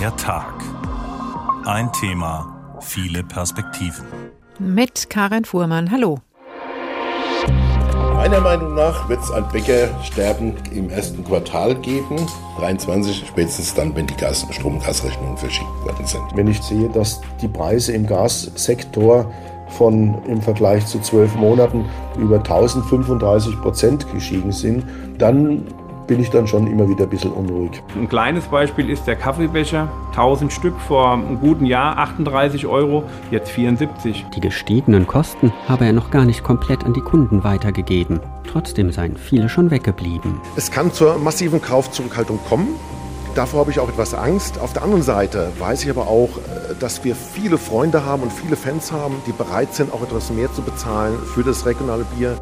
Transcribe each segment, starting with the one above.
Der Tag. Ein Thema, viele Perspektiven. Mit Karin Fuhrmann. Hallo. Meiner Meinung nach wird es ein Bäckersterben im ersten Quartal geben, 23, spätestens dann, wenn die Gas- und Stromgasrechnungen verschickt worden sind. Wenn ich sehe, dass die Preise im Gassektor von im Vergleich zu zwölf Monaten über 1035 Prozent gestiegen sind, dann bin ich dann schon immer wieder ein bisschen unruhig. Ein kleines Beispiel ist der Kaffeebecher. 1000 Stück vor einem guten Jahr 38 Euro, jetzt 74. Die gestiegenen Kosten habe er noch gar nicht komplett an die Kunden weitergegeben. Trotzdem seien viele schon weggeblieben. Es kann zur massiven Kaufzurückhaltung kommen. Davor habe ich auch etwas Angst. Auf der anderen Seite weiß ich aber auch, äh, dass wir viele Freunde haben und viele Fans haben, die bereit sind, auch etwas mehr zu bezahlen für das regionale Bier.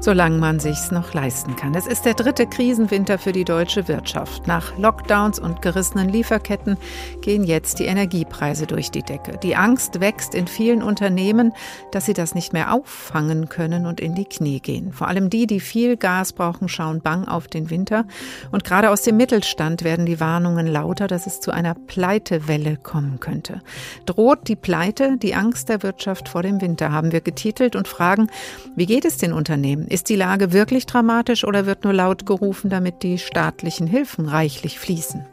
Solange man sich's noch leisten kann. Es ist der dritte Krisenwinter für die deutsche Wirtschaft. Nach Lockdowns und gerissenen Lieferketten gehen jetzt die Energiepreise durch die Decke. Die Angst wächst in vielen Unternehmen, dass sie das nicht mehr auffangen können und in die Knie gehen. Vor allem die, die viel Gas brauchen, schauen bang auf den Winter. Und gerade aus dem Mittelstand werden die Warnungen lauter, dass es zu einer Pleitewelle kommen könnte. Droht die Pleite, die Angst der Wirtschaft vor dem Winter, haben wir getitelt und fragen, wie geht es den Unternehmen? Ist die Lage wirklich dramatisch oder wird nur laut gerufen, damit die staatlichen Hilfen reichlich fließen?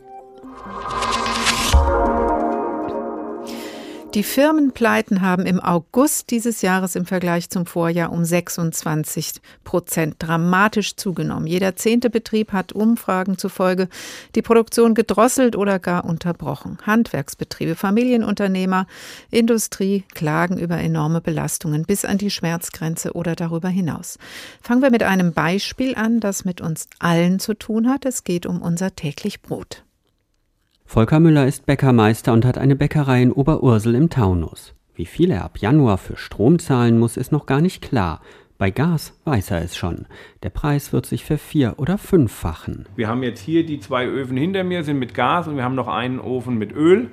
Die Firmenpleiten haben im August dieses Jahres im Vergleich zum Vorjahr um 26 Prozent dramatisch zugenommen. Jeder zehnte Betrieb hat Umfragen zufolge die Produktion gedrosselt oder gar unterbrochen. Handwerksbetriebe, Familienunternehmer, Industrie klagen über enorme Belastungen bis an die Schmerzgrenze oder darüber hinaus. Fangen wir mit einem Beispiel an, das mit uns allen zu tun hat. Es geht um unser täglich Brot. Volker Müller ist Bäckermeister und hat eine Bäckerei in Oberursel im Taunus. Wie viel er ab Januar für Strom zahlen muss, ist noch gar nicht klar. Bei Gas weiß er es schon. Der Preis wird sich vervier- oder fünffachen. Wir haben jetzt hier die zwei Öfen hinter mir, sind mit Gas und wir haben noch einen Ofen mit Öl.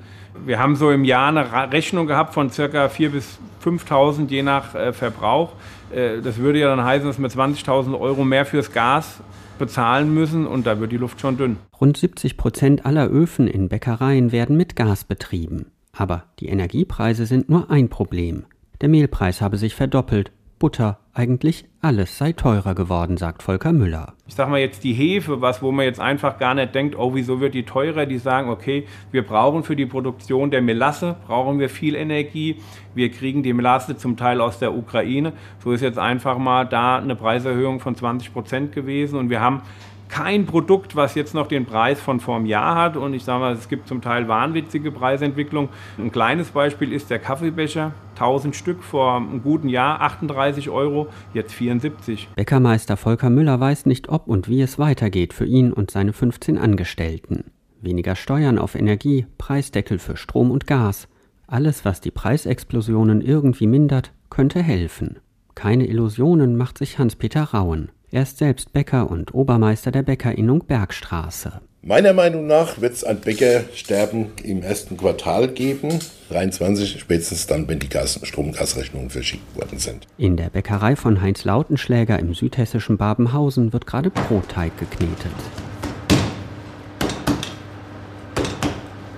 Wir haben so im Jahr eine Rechnung gehabt von ca. 4.000 bis 5.000 je nach äh, Verbrauch. Äh, das würde ja dann heißen, dass wir 20.000 Euro mehr fürs Gas bezahlen müssen und da wird die Luft schon dünn. Rund 70 Prozent aller Öfen in Bäckereien werden mit Gas betrieben. Aber die Energiepreise sind nur ein Problem. Der Mehlpreis habe sich verdoppelt Butter, eigentlich alles sei teurer geworden, sagt Volker Müller. Ich sag mal jetzt die Hefe, was wo man jetzt einfach gar nicht denkt, oh, wieso wird die teurer? Die sagen, okay, wir brauchen für die Produktion der Melasse, brauchen wir viel Energie. Wir kriegen die Melasse zum Teil aus der Ukraine. So ist jetzt einfach mal da eine Preiserhöhung von 20 Prozent gewesen und wir haben kein Produkt, was jetzt noch den Preis von vor einem Jahr hat. Und ich sage mal, es gibt zum Teil wahnwitzige Preisentwicklung. Ein kleines Beispiel ist der Kaffeebecher. 1000 Stück vor einem guten Jahr, 38 Euro, jetzt 74. Bäckermeister Volker Müller weiß nicht, ob und wie es weitergeht für ihn und seine 15 Angestellten. Weniger Steuern auf Energie, Preisdeckel für Strom und Gas. Alles, was die Preisexplosionen irgendwie mindert, könnte helfen. Keine Illusionen macht sich Hans-Peter Rauen. Er ist selbst Bäcker und Obermeister der Bäckerinnung Bergstraße. Meiner Meinung nach wird es ein Bäckersterben im ersten Quartal geben, 23, spätestens dann, wenn die Gas- Stromgasrechnungen verschickt worden sind. In der Bäckerei von Heinz Lautenschläger im südhessischen Babenhausen wird gerade Brotteig geknetet.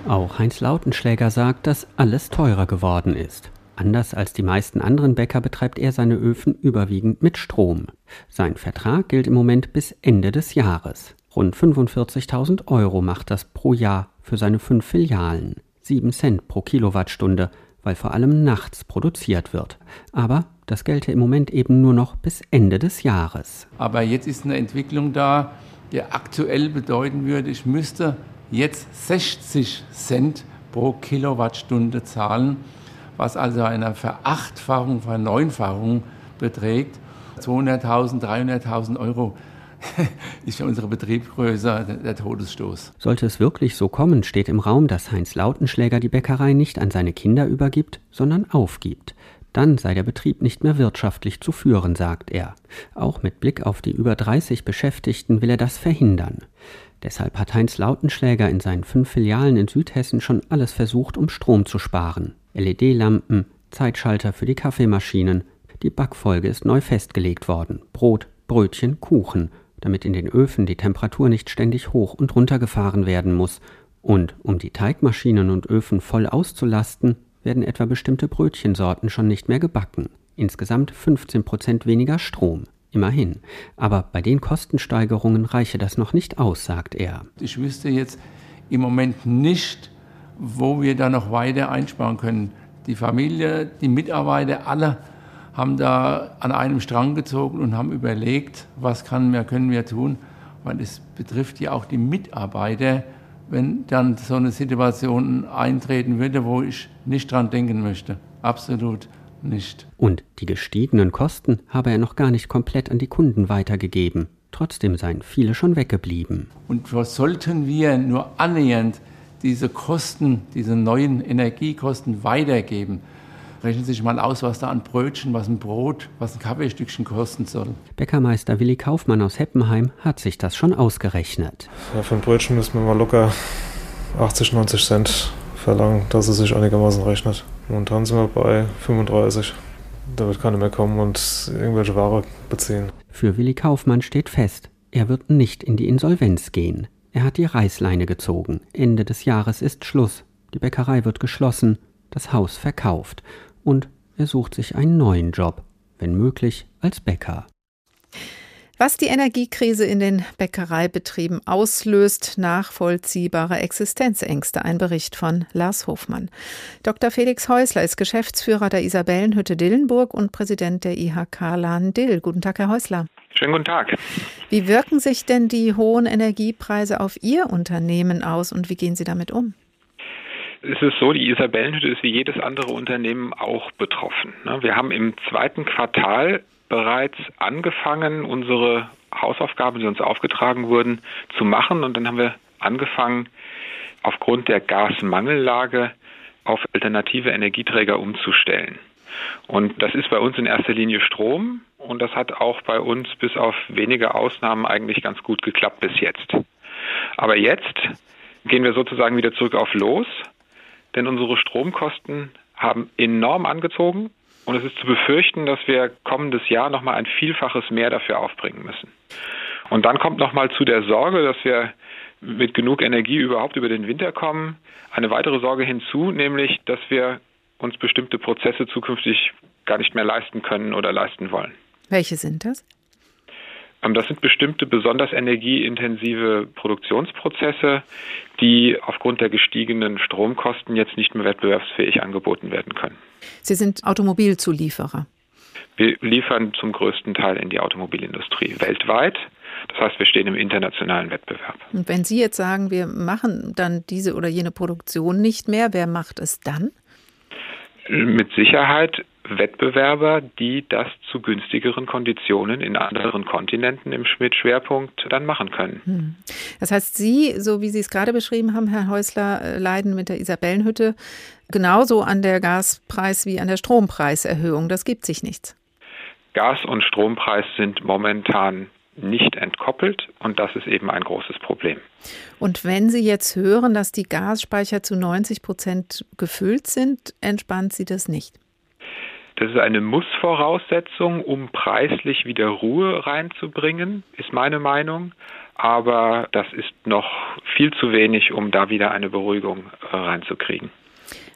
Auch Heinz Lautenschläger sagt, dass alles teurer geworden ist. Anders als die meisten anderen Bäcker betreibt er seine Öfen überwiegend mit Strom. Sein Vertrag gilt im Moment bis Ende des Jahres. Rund 45.000 Euro macht das pro Jahr für seine fünf Filialen. Sieben Cent pro Kilowattstunde, weil vor allem nachts produziert wird. Aber das gelte im Moment eben nur noch bis Ende des Jahres. Aber jetzt ist eine Entwicklung da, die aktuell bedeuten würde, ich müsste jetzt 60 Cent pro Kilowattstunde zahlen was also eine Verachtfachung, Verneunfachung beträgt. 200.000, 300.000 Euro ist für unsere Betriebsgröße der Todesstoß. Sollte es wirklich so kommen, steht im Raum, dass Heinz Lautenschläger die Bäckerei nicht an seine Kinder übergibt, sondern aufgibt. Dann sei der Betrieb nicht mehr wirtschaftlich zu führen, sagt er. Auch mit Blick auf die über 30 Beschäftigten will er das verhindern. Deshalb hat Heinz Lautenschläger in seinen fünf Filialen in Südhessen schon alles versucht, um Strom zu sparen. LED-Lampen, Zeitschalter für die Kaffeemaschinen. Die Backfolge ist neu festgelegt worden. Brot, Brötchen, Kuchen, damit in den Öfen die Temperatur nicht ständig hoch und runter gefahren werden muss Und um die Teigmaschinen und Öfen voll auszulasten, werden etwa bestimmte Brötchensorten schon nicht mehr gebacken. Insgesamt 15 Prozent weniger Strom. Immerhin. Aber bei den Kostensteigerungen reiche das noch nicht aus, sagt er. Ich wüsste jetzt im Moment nicht, wo wir da noch weiter einsparen können. Die Familie, die Mitarbeiter, alle haben da an einem Strang gezogen und haben überlegt, was kann wir, können wir tun, weil es betrifft ja auch die Mitarbeiter, wenn dann so eine Situation eintreten würde, wo ich nicht dran denken möchte. Absolut nicht. Und die gestiegenen Kosten habe er noch gar nicht komplett an die Kunden weitergegeben. Trotzdem seien viele schon weggeblieben. Und was sollten wir nur annähernd diese Kosten, diese neuen Energiekosten weitergeben? Rechnen Sie sich mal aus, was da an Brötchen, was ein Brot, was ein Kaffeestückchen kosten soll. Bäckermeister Willi Kaufmann aus Heppenheim hat sich das schon ausgerechnet. Ja, für ein Brötchen müssen wir mal locker 80, 90 Cent verlangen, dass es sich einigermaßen rechnet. Momentan sind wir bei 35. Da wird keiner mehr kommen und irgendwelche Ware beziehen. Für Willi Kaufmann steht fest, er wird nicht in die Insolvenz gehen. Er hat die Reißleine gezogen. Ende des Jahres ist Schluss. Die Bäckerei wird geschlossen, das Haus verkauft und er sucht sich einen neuen Job, wenn möglich als Bäcker. Was die Energiekrise in den Bäckereibetrieben auslöst, nachvollziehbare Existenzängste. Ein Bericht von Lars Hofmann. Dr. Felix Häusler ist Geschäftsführer der Isabellenhütte Dillenburg und Präsident der IHK Lahn Dill. Guten Tag, Herr Häusler. Schönen guten Tag. Wie wirken sich denn die hohen Energiepreise auf Ihr Unternehmen aus und wie gehen Sie damit um? Es ist so, die Isabellenhütte ist wie jedes andere Unternehmen auch betroffen. Ne? Wir haben im zweiten Quartal bereits angefangen, unsere Hausaufgaben, die uns aufgetragen wurden, zu machen. Und dann haben wir angefangen, aufgrund der Gasmangellage auf alternative Energieträger umzustellen. Und das ist bei uns in erster Linie Strom und das hat auch bei uns bis auf wenige Ausnahmen eigentlich ganz gut geklappt bis jetzt. Aber jetzt gehen wir sozusagen wieder zurück auf Los denn unsere Stromkosten haben enorm angezogen und es ist zu befürchten, dass wir kommendes Jahr nochmal ein Vielfaches mehr dafür aufbringen müssen. Und dann kommt nochmal zu der Sorge, dass wir mit genug Energie überhaupt über den Winter kommen, eine weitere Sorge hinzu, nämlich, dass wir uns bestimmte Prozesse zukünftig gar nicht mehr leisten können oder leisten wollen. Welche sind das? Ähm, das sind bestimmte besonders energieintensive Produktionsprozesse, die aufgrund der gestiegenen Stromkosten jetzt nicht mehr wettbewerbsfähig angeboten werden können. Sie sind Automobilzulieferer. Wir liefern zum größten Teil in die Automobilindustrie weltweit. Das heißt, wir stehen im internationalen Wettbewerb. Und wenn Sie jetzt sagen, wir machen dann diese oder jene Produktion nicht mehr, wer macht es dann? Mit Sicherheit Wettbewerber, die das zu günstigeren Konditionen in anderen Kontinenten im Schmidt-Schwerpunkt dann machen können. Hm. Das heißt, Sie, so wie Sie es gerade beschrieben haben, Herr Häusler, äh, leiden mit der Isabellenhütte genauso an der Gaspreis- wie an der Strompreiserhöhung. Das gibt sich nichts. Gas- und Strompreis sind momentan nicht entkoppelt und das ist eben ein großes Problem. Und wenn Sie jetzt hören, dass die Gasspeicher zu 90 Prozent gefüllt sind, entspannt Sie das nicht? Das ist eine Mussvoraussetzung, um preislich wieder Ruhe reinzubringen, ist meine Meinung. Aber das ist noch viel zu wenig, um da wieder eine Beruhigung äh, reinzukriegen.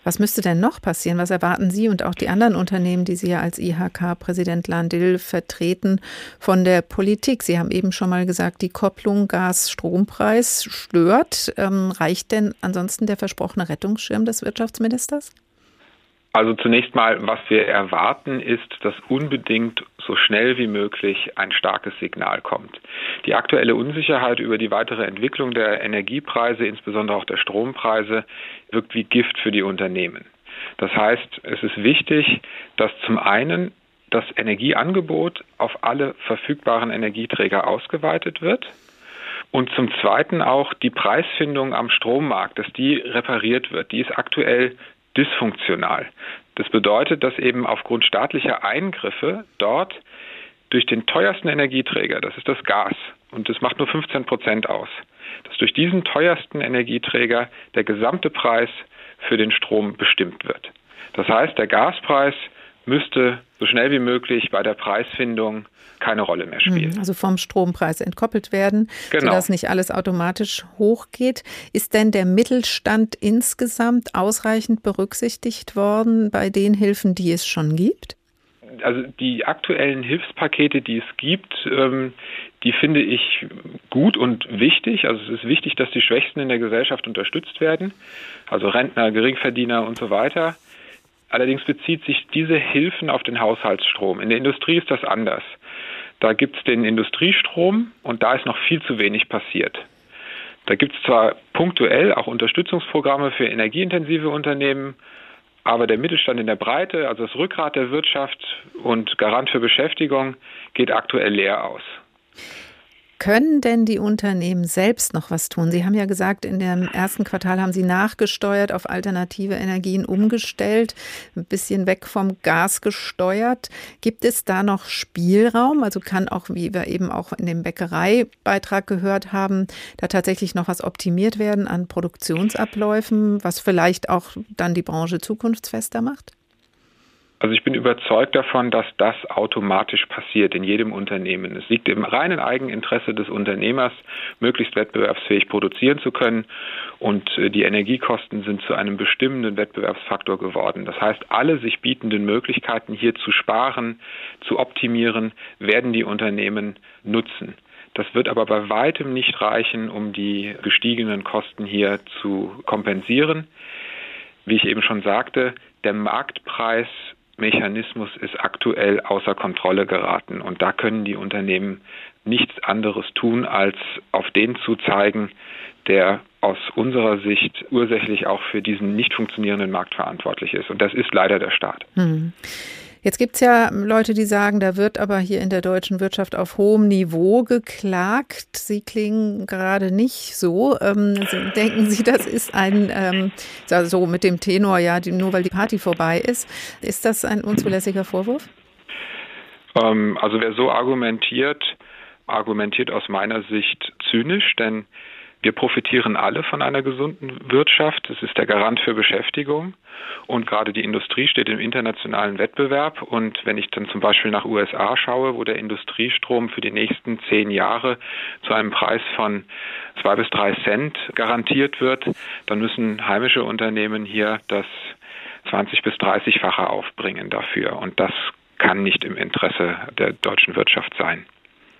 Was müsste denn noch passieren? Was erwarten Sie und auch die anderen Unternehmen, die Sie ja als IHK-Präsident Landil vertreten, von der Politik? Sie haben eben schon mal gesagt, die Kopplung Gas-Strompreis stört. Ähm, reicht denn ansonsten der versprochene Rettungsschirm des Wirtschaftsministers? Also zunächst mal, was wir erwarten, ist, dass unbedingt so schnell wie möglich ein starkes Signal kommt. Die aktuelle Unsicherheit über die weitere Entwicklung der Energiepreise, insbesondere auch der Strompreise, wirkt wie Gift für die Unternehmen. Das heißt, es ist wichtig, dass zum einen das Energieangebot auf alle verfügbaren Energieträger ausgeweitet wird. Und zum Zweiten auch die Preisfindung am Strommarkt, dass die repariert wird. Die ist aktuell dysfunktional. Das bedeutet, dass eben aufgrund staatlicher Eingriffe dort durch den teuersten Energieträger, das ist das Gas, und das macht nur 15 Prozent aus, dass durch diesen teuersten Energieträger der gesamte Preis für den Strom bestimmt wird. Das heißt, der Gaspreis müsste so schnell wie möglich bei der Preisfindung keine Rolle mehr spielen. Hm, also vom Strompreis entkoppelt werden, genau. sodass nicht alles automatisch hochgeht. Ist denn der Mittelstand insgesamt ausreichend berücksichtigt worden bei den Hilfen, die es schon gibt? Also die aktuellen Hilfspakete, die es gibt, ähm, die finde ich gut und wichtig. Also es ist wichtig, dass die Schwächsten in der Gesellschaft unterstützt werden, also Rentner, Geringverdiener und so weiter. Allerdings bezieht sich diese Hilfen auf den Haushaltsstrom. In der Industrie ist das anders. Da gibt es den Industriestrom und da ist noch viel zu wenig passiert. Da gibt es zwar punktuell auch Unterstützungsprogramme für energieintensive Unternehmen, aber der Mittelstand in der Breite, also das Rückgrat der Wirtschaft und Garant für Beschäftigung, geht aktuell leer aus. Können denn die Unternehmen selbst noch was tun? Sie haben ja gesagt, in dem ersten Quartal haben Sie nachgesteuert, auf alternative Energien umgestellt, ein bisschen weg vom Gas gesteuert. Gibt es da noch Spielraum? Also kann auch, wie wir eben auch in dem Bäckereibeitrag gehört haben, da tatsächlich noch was optimiert werden an Produktionsabläufen, was vielleicht auch dann die Branche zukunftsfester macht? Also ich bin überzeugt davon, dass das automatisch passiert in jedem Unternehmen. Es liegt im reinen Eigeninteresse des Unternehmers, möglichst wettbewerbsfähig produzieren zu können. Und äh, die Energiekosten sind zu einem bestimmenden Wettbewerbsfaktor geworden. Das heißt, alle sich bietenden Möglichkeiten hier zu sparen, zu optimieren, werden die Unternehmen nutzen. Das wird aber bei weitem nicht reichen, um die gestiegenen Kosten hier zu kompensieren. Wie ich eben schon sagte, der Marktpreis Mechanismus ist aktuell außer Kontrolle geraten. Und da können die Unternehmen nichts anderes tun, als auf den zu zeigen, der aus unserer Sicht ursächlich auch für diesen nicht funktionierenden Markt verantwortlich ist. Und das ist leider der Staat. Hm. Jetzt gibt es ja Leute, die sagen, da wird aber hier in der deutschen Wirtschaft auf hohem Niveau geklagt. Sie klingen gerade nicht so. Ähm, denken Sie, das ist ein, ähm, so mit dem Tenor, ja, die, nur weil die Party vorbei ist. Ist das ein unzulässiger Vorwurf? Ähm, also wer so argumentiert, argumentiert aus meiner Sicht zynisch, denn wir profitieren alle von einer gesunden Wirtschaft. Es ist der Garant für Beschäftigung. Und gerade die Industrie steht im internationalen Wettbewerb. Und wenn ich dann zum Beispiel nach USA schaue, wo der Industriestrom für die nächsten zehn Jahre zu einem Preis von zwei bis drei Cent garantiert wird, dann müssen heimische Unternehmen hier das 20 bis 30-fache aufbringen dafür. Und das kann nicht im Interesse der deutschen Wirtschaft sein.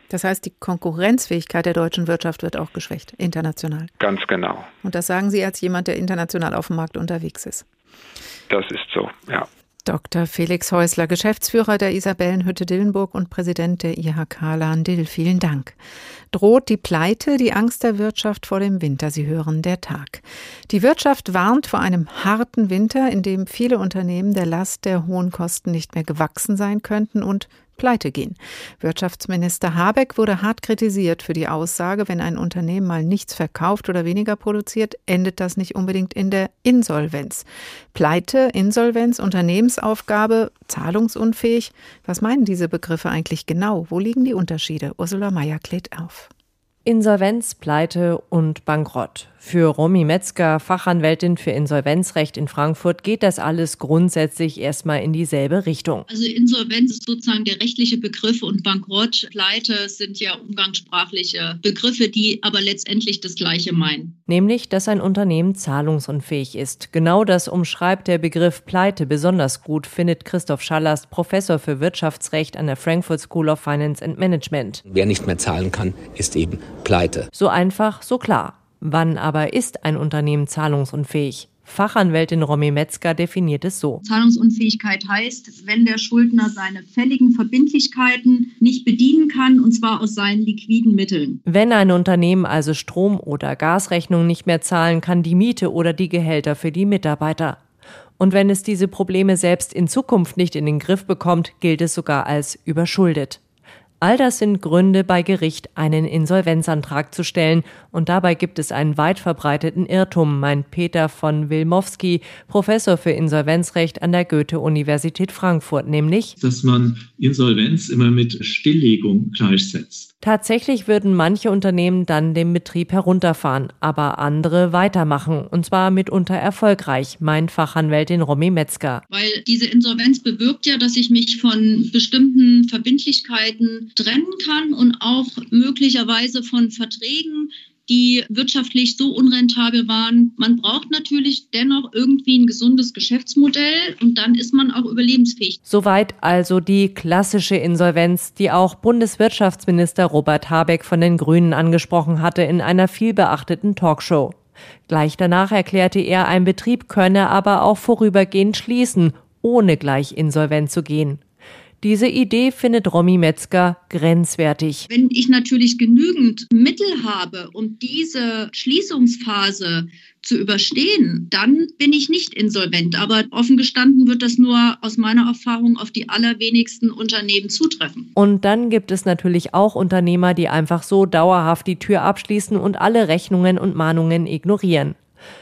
Das heißt, die Konkurrenzfähigkeit der deutschen Wirtschaft wird auch geschwächt, international. Ganz genau. Und das sagen Sie als jemand, der international auf dem Markt unterwegs ist. Das ist so, ja. Dr. Felix Häusler, Geschäftsführer der Isabellenhütte Dillenburg und Präsident der IHK Lahn-Dill. Vielen Dank. Droht die Pleite, die Angst der Wirtschaft vor dem Winter? Sie hören der Tag. Die Wirtschaft warnt vor einem harten Winter, in dem viele Unternehmen der Last der hohen Kosten nicht mehr gewachsen sein könnten und pleite gehen. Wirtschaftsminister Habeck wurde hart kritisiert für die Aussage, wenn ein Unternehmen mal nichts verkauft oder weniger produziert, endet das nicht unbedingt in der Insolvenz. Pleite, Insolvenz, Unternehmensaufgabe, zahlungsunfähig. Was meinen diese Begriffe eigentlich genau? Wo liegen die Unterschiede? Ursula Meyer klärt auf. Insolvenz, Pleite und Bankrott. Für Romy Metzger, Fachanwältin für Insolvenzrecht in Frankfurt, geht das alles grundsätzlich erstmal in dieselbe Richtung. Also Insolvenz ist sozusagen der rechtliche Begriff und Bankrott, Pleite sind ja umgangssprachliche Begriffe, die aber letztendlich das Gleiche meinen. Nämlich, dass ein Unternehmen zahlungsunfähig ist. Genau das umschreibt der Begriff Pleite besonders gut, findet Christoph Schallast, Professor für Wirtschaftsrecht an der Frankfurt School of Finance and Management. Wer nicht mehr zahlen kann, ist eben pleite. So einfach, so klar. Wann aber ist ein Unternehmen zahlungsunfähig? Fachanwältin Romy Metzger definiert es so. Zahlungsunfähigkeit heißt, wenn der Schuldner seine fälligen Verbindlichkeiten nicht bedienen kann, und zwar aus seinen liquiden Mitteln. Wenn ein Unternehmen also Strom- oder Gasrechnungen nicht mehr zahlen kann, die Miete oder die Gehälter für die Mitarbeiter. Und wenn es diese Probleme selbst in Zukunft nicht in den Griff bekommt, gilt es sogar als überschuldet. All das sind Gründe, bei Gericht einen Insolvenzantrag zu stellen. Und dabei gibt es einen weit verbreiteten Irrtum, meint Peter von Wilmowski, Professor für Insolvenzrecht an der Goethe-Universität Frankfurt, nämlich, dass man Insolvenz immer mit Stilllegung gleichsetzt. Tatsächlich würden manche Unternehmen dann den Betrieb herunterfahren, aber andere weitermachen, und zwar mitunter erfolgreich, meint Fachanwältin Romy Metzger. Weil diese Insolvenz bewirkt ja, dass ich mich von bestimmten Verbindlichkeiten trennen kann und auch möglicherweise von Verträgen, die wirtschaftlich so unrentabel waren. Man braucht natürlich dennoch irgendwie ein gesundes Geschäftsmodell und dann ist man auch überlebensfähig. Soweit also die klassische Insolvenz, die auch Bundeswirtschaftsminister Robert Habeck von den Grünen angesprochen hatte in einer vielbeachteten Talkshow. Gleich danach erklärte er, ein Betrieb könne aber auch vorübergehend schließen, ohne gleich insolvent zu gehen. Diese Idee findet Romy Metzger grenzwertig. Wenn ich natürlich genügend Mittel habe, um diese Schließungsphase zu überstehen, dann bin ich nicht insolvent. Aber offen gestanden wird das nur aus meiner Erfahrung auf die allerwenigsten Unternehmen zutreffen. Und dann gibt es natürlich auch Unternehmer, die einfach so dauerhaft die Tür abschließen und alle Rechnungen und Mahnungen ignorieren.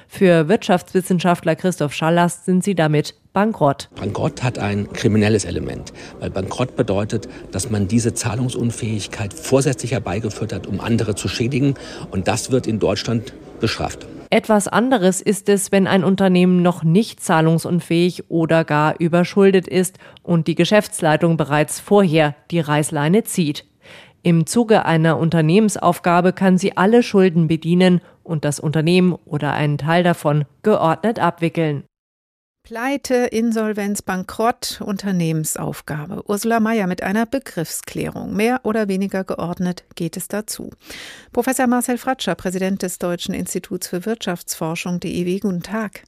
Für Wirtschaftswissenschaftler Christoph Schallast sind sie damit bankrott. Bankrott hat ein kriminelles Element, weil Bankrott bedeutet, dass man diese Zahlungsunfähigkeit vorsätzlich herbeigeführt hat, um andere zu schädigen. Und das wird in Deutschland bestraft. Etwas anderes ist es, wenn ein Unternehmen noch nicht zahlungsunfähig oder gar überschuldet ist und die Geschäftsleitung bereits vorher die Reißleine zieht. Im Zuge einer Unternehmensaufgabe kann sie alle Schulden bedienen und das Unternehmen oder einen Teil davon geordnet abwickeln. Pleite, Insolvenz, Bankrott, Unternehmensaufgabe. Ursula Mayer mit einer Begriffsklärung. Mehr oder weniger geordnet geht es dazu. Professor Marcel Fratscher, Präsident des Deutschen Instituts für Wirtschaftsforschung, DIW, guten Tag.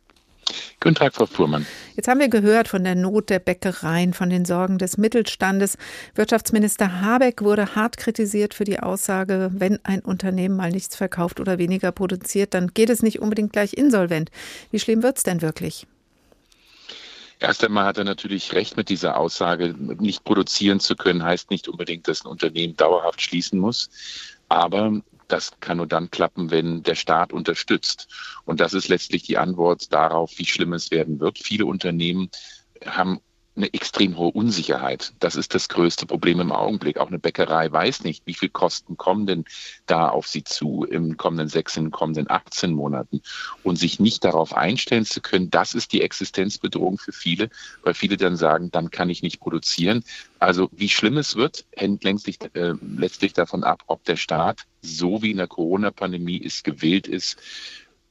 Guten Tag, Frau Fuhrmann. Jetzt haben wir gehört von der Not der Bäckereien, von den Sorgen des Mittelstandes. Wirtschaftsminister Habeck wurde hart kritisiert für die Aussage, wenn ein Unternehmen mal nichts verkauft oder weniger produziert, dann geht es nicht unbedingt gleich insolvent. Wie schlimm wird es denn wirklich? Erst einmal hat er natürlich recht mit dieser Aussage. Nicht produzieren zu können heißt nicht unbedingt, dass ein Unternehmen dauerhaft schließen muss. Aber das kann nur dann klappen, wenn der Staat unterstützt. Und das ist letztlich die Antwort darauf, wie schlimm es werden wird. Viele Unternehmen haben eine extrem hohe Unsicherheit. Das ist das größte Problem im Augenblick. Auch eine Bäckerei weiß nicht, wie viel Kosten kommen denn da auf sie zu im kommenden sechs, im kommenden 18 Monaten. Und sich nicht darauf einstellen zu können, das ist die Existenzbedrohung für viele, weil viele dann sagen, dann kann ich nicht produzieren. Also wie schlimm es wird, hängt letztlich, äh, letztlich davon ab, ob der Staat, so wie in der Corona-Pandemie es gewählt ist,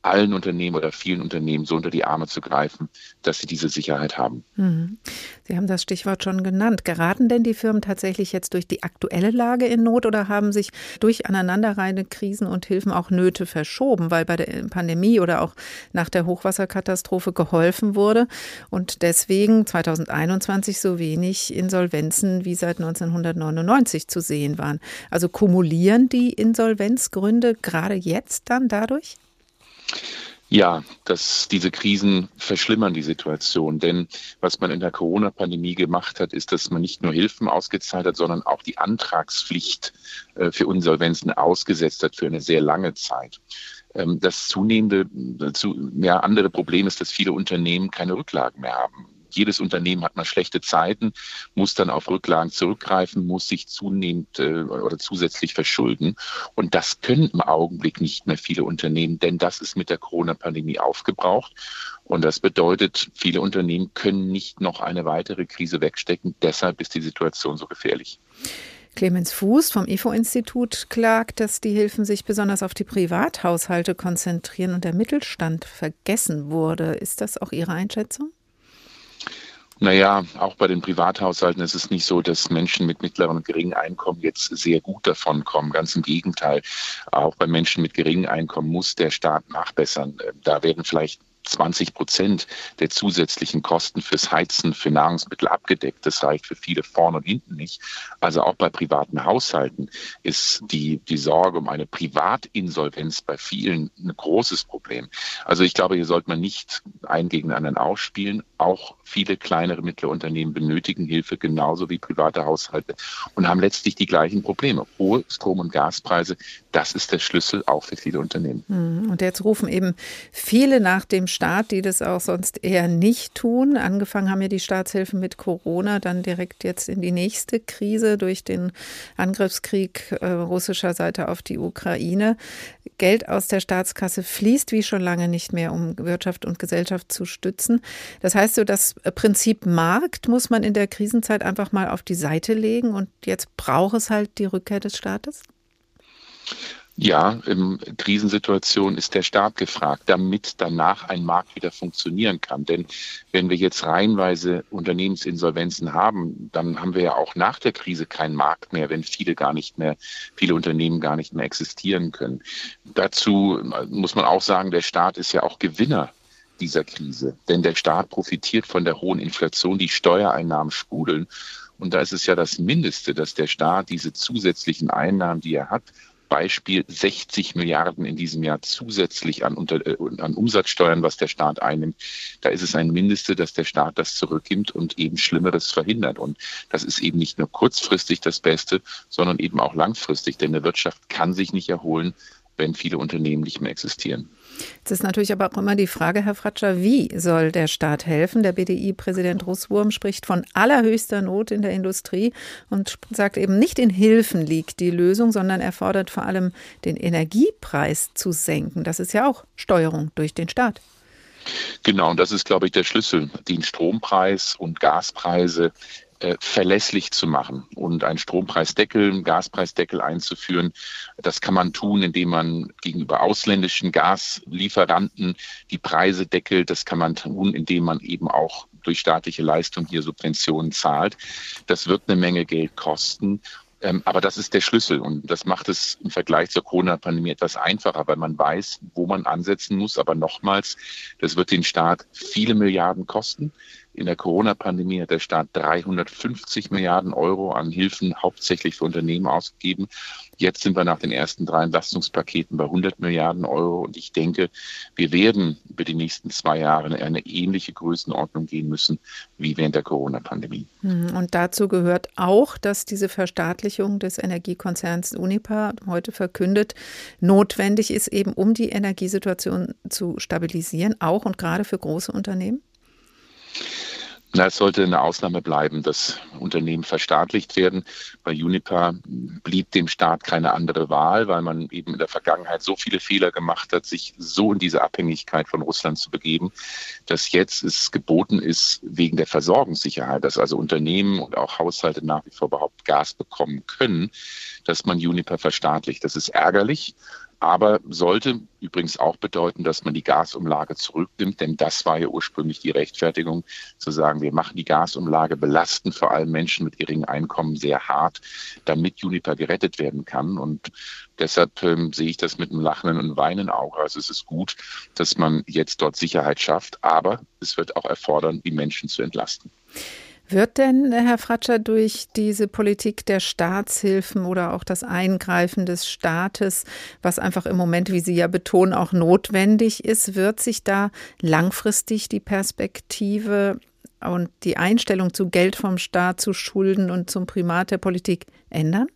allen Unternehmen oder vielen Unternehmen so unter die Arme zu greifen, dass sie diese Sicherheit haben. Mhm. Sie haben das Stichwort schon genannt. Geraten denn die Firmen tatsächlich jetzt durch die aktuelle Lage in Not oder haben sich durch aneinanderreihende Krisen und Hilfen auch Nöte verschoben, weil bei der Pandemie oder auch nach der Hochwasserkatastrophe geholfen wurde und deswegen 2021 so wenig Insolvenzen wie seit 1999 zu sehen waren? Also kumulieren die Insolvenzgründe gerade jetzt dann dadurch? Ja, dass diese Krisen verschlimmern die Situation. Denn was man in der Corona-Pandemie gemacht hat, ist, dass man nicht nur Hilfen ausgezahlt hat, sondern auch die Antragspflicht äh, für Insolvenzen ausgesetzt hat für eine sehr lange Zeit. Ähm, das zunehmende, ja, andere Problem ist, dass viele Unternehmen keine Rücklagen mehr haben jedes Unternehmen hat mal schlechte Zeiten, muss dann auf Rücklagen zurückgreifen, muss sich zunehmend äh, oder zusätzlich verschulden. Und das können im Augenblick nicht mehr viele Unternehmen, denn das ist mit der Corona-Pandemie aufgebraucht. Und das bedeutet, viele Unternehmen können nicht noch eine weitere Krise wegstecken. Deshalb ist die Situation so gefährlich. Clemens Fuß vom IFO-Institut klagt, dass die Hilfen sich besonders auf die Privathaushalte konzentrieren und der Mittelstand vergessen wurde. Ist das auch Ihre Einschätzung? Naja, auch bei den Privathaushalten ist es nicht so, dass Menschen mit mittleren und geringen Einkommen jetzt sehr gut davon kommen. Ganz im Gegenteil. Auch bei Menschen mit geringen Einkommen muss der Staat nachbessern. Da werden vielleicht 20 Prozent der zusätzlichen Kosten fürs Heizen, für Nahrungsmittel abgedeckt. Das reicht für viele vorne und hinten nicht. Also auch bei privaten Haushalten ist die, die Sorge um eine Privatinsolvenz bei vielen ein großes Problem. Also ich glaube, hier sollte man nicht einen gegen den anderen ausspielen. Auch viele kleinere, mittlere Unternehmen benötigen Hilfe, genauso wie private Haushalte und haben letztlich die gleichen Probleme. Hohe Strom- und Gaspreise, das ist der Schlüssel auch für viele Unternehmen. Hm, und jetzt rufen eben viele nach dem Staat, die das auch sonst eher nicht tun. Angefangen haben ja die Staatshilfen mit Corona, dann direkt jetzt in die nächste Krise durch den Angriffskrieg äh, russischer Seite auf die Ukraine. Geld aus der Staatskasse fließt wie schon lange nicht mehr, um Wirtschaft und Gesellschaft zu stützen. Das heißt so, das Prinzip Markt muss man in der Krisenzeit einfach mal auf die Seite legen und jetzt braucht es halt die Rückkehr des Staates? Ja, in Krisensituationen ist der Staat gefragt, damit danach ein Markt wieder funktionieren kann. Denn wenn wir jetzt reihenweise Unternehmensinsolvenzen haben, dann haben wir ja auch nach der Krise keinen Markt mehr, wenn viele gar nicht mehr, viele Unternehmen gar nicht mehr existieren können. Dazu muss man auch sagen, der Staat ist ja auch Gewinner dieser Krise. Denn der Staat profitiert von der hohen Inflation, die Steuereinnahmen sprudeln. Und da ist es ja das Mindeste, dass der Staat diese zusätzlichen Einnahmen, die er hat, Beispiel 60 Milliarden in diesem Jahr zusätzlich an, unter, äh, an Umsatzsteuern, was der Staat einnimmt. Da ist es ein Mindeste, dass der Staat das zurückgibt und eben Schlimmeres verhindert. Und das ist eben nicht nur kurzfristig das Beste, sondern eben auch langfristig. Denn eine Wirtschaft kann sich nicht erholen, wenn viele Unternehmen nicht mehr existieren. Jetzt ist natürlich aber auch immer die Frage, Herr Fratscher, wie soll der Staat helfen? Der BDI-Präsident Russwurm spricht von allerhöchster Not in der Industrie und sagt eben nicht in Hilfen liegt die Lösung, sondern er fordert vor allem den Energiepreis zu senken. Das ist ja auch Steuerung durch den Staat. Genau, und das ist, glaube ich, der Schlüssel. Den Strompreis und Gaspreise äh, verlässlich zu machen und einen Strompreisdeckel, einen Gaspreisdeckel einzuführen. Das kann man tun, indem man gegenüber ausländischen Gaslieferanten die Preise deckelt. Das kann man tun, indem man eben auch durch staatliche Leistung hier Subventionen zahlt. Das wird eine Menge Geld kosten. Ähm, aber das ist der Schlüssel und das macht es im Vergleich zur Corona-Pandemie etwas einfacher, weil man weiß, wo man ansetzen muss. Aber nochmals, das wird den Staat viele Milliarden kosten. In der Corona-Pandemie hat der Staat 350 Milliarden Euro an Hilfen hauptsächlich für Unternehmen ausgegeben. Jetzt sind wir nach den ersten drei Entlastungspaketen bei 100 Milliarden Euro. Und ich denke, wir werden über die nächsten zwei Jahre in eine ähnliche Größenordnung gehen müssen wie während der Corona-Pandemie. Hm, und dazu gehört auch, dass diese Verstaatlichung des Energiekonzerns Unipa heute verkündet, notwendig ist, eben um die Energiesituation zu stabilisieren, auch und gerade für große Unternehmen? Na, es sollte eine Ausnahme bleiben, dass Unternehmen verstaatlicht werden. Bei Unipa blieb dem Staat keine andere Wahl, weil man eben in der Vergangenheit so viele Fehler gemacht hat, sich so in diese Abhängigkeit von Russland zu begeben, dass jetzt es geboten ist, wegen der Versorgungssicherheit, dass also Unternehmen und auch Haushalte nach wie vor überhaupt Gas bekommen können, dass man Unipa verstaatlicht. Das ist ärgerlich aber sollte übrigens auch bedeuten, dass man die Gasumlage zurücknimmt, denn das war ja ursprünglich die Rechtfertigung, zu sagen, wir machen die Gasumlage, belasten vor allem Menschen mit geringem Einkommen sehr hart, damit Juniper gerettet werden kann. Und deshalb ähm, sehe ich das mit einem lachenden und weinenden Auge. Also es ist gut, dass man jetzt dort Sicherheit schafft, aber es wird auch erfordern, die Menschen zu entlasten. Wird denn, Herr Fratscher, durch diese Politik der Staatshilfen oder auch das Eingreifen des Staates, was einfach im Moment, wie Sie ja betonen, auch notwendig ist, wird sich da langfristig die Perspektive und die Einstellung zu Geld vom Staat, zu Schulden und zum Primat der Politik ändern?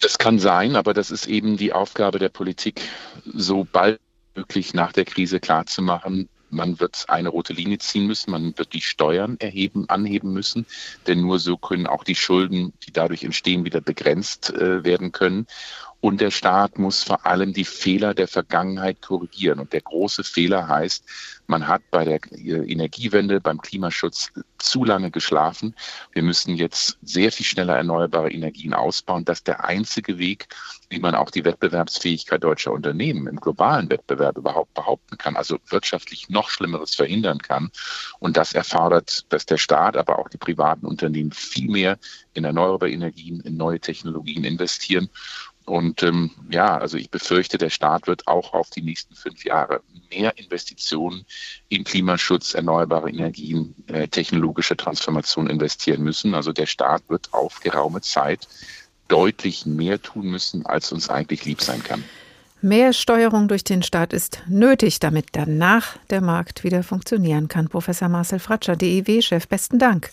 Das kann sein, aber das ist eben die Aufgabe der Politik, so bald möglich nach der Krise klarzumachen, man wird eine rote Linie ziehen müssen, man wird die Steuern erheben, anheben müssen, denn nur so können auch die Schulden, die dadurch entstehen, wieder begrenzt äh, werden können. Und der Staat muss vor allem die Fehler der Vergangenheit korrigieren. Und der große Fehler heißt, man hat bei der äh, Energiewende, beim Klimaschutz zu lange geschlafen. Wir müssen jetzt sehr viel schneller erneuerbare Energien ausbauen. Das ist der einzige Weg, wie man auch die Wettbewerbsfähigkeit deutscher Unternehmen im globalen Wettbewerb überhaupt behaupten kann, also wirtschaftlich noch Schlimmeres verhindern kann. Und das erfordert, dass der Staat, aber auch die privaten Unternehmen viel mehr in erneuerbare Energien, in neue Technologien investieren. Und ähm, ja, also ich befürchte, der Staat wird auch auf die nächsten fünf Jahre mehr Investitionen in Klimaschutz, erneuerbare Energien, äh, technologische Transformation investieren müssen. Also der Staat wird auf geraume Zeit deutlich mehr tun müssen, als uns eigentlich lieb sein kann. Mehr Steuerung durch den Staat ist nötig, damit danach der Markt wieder funktionieren kann. Professor Marcel Fratscher, DEW-Chef, besten Dank.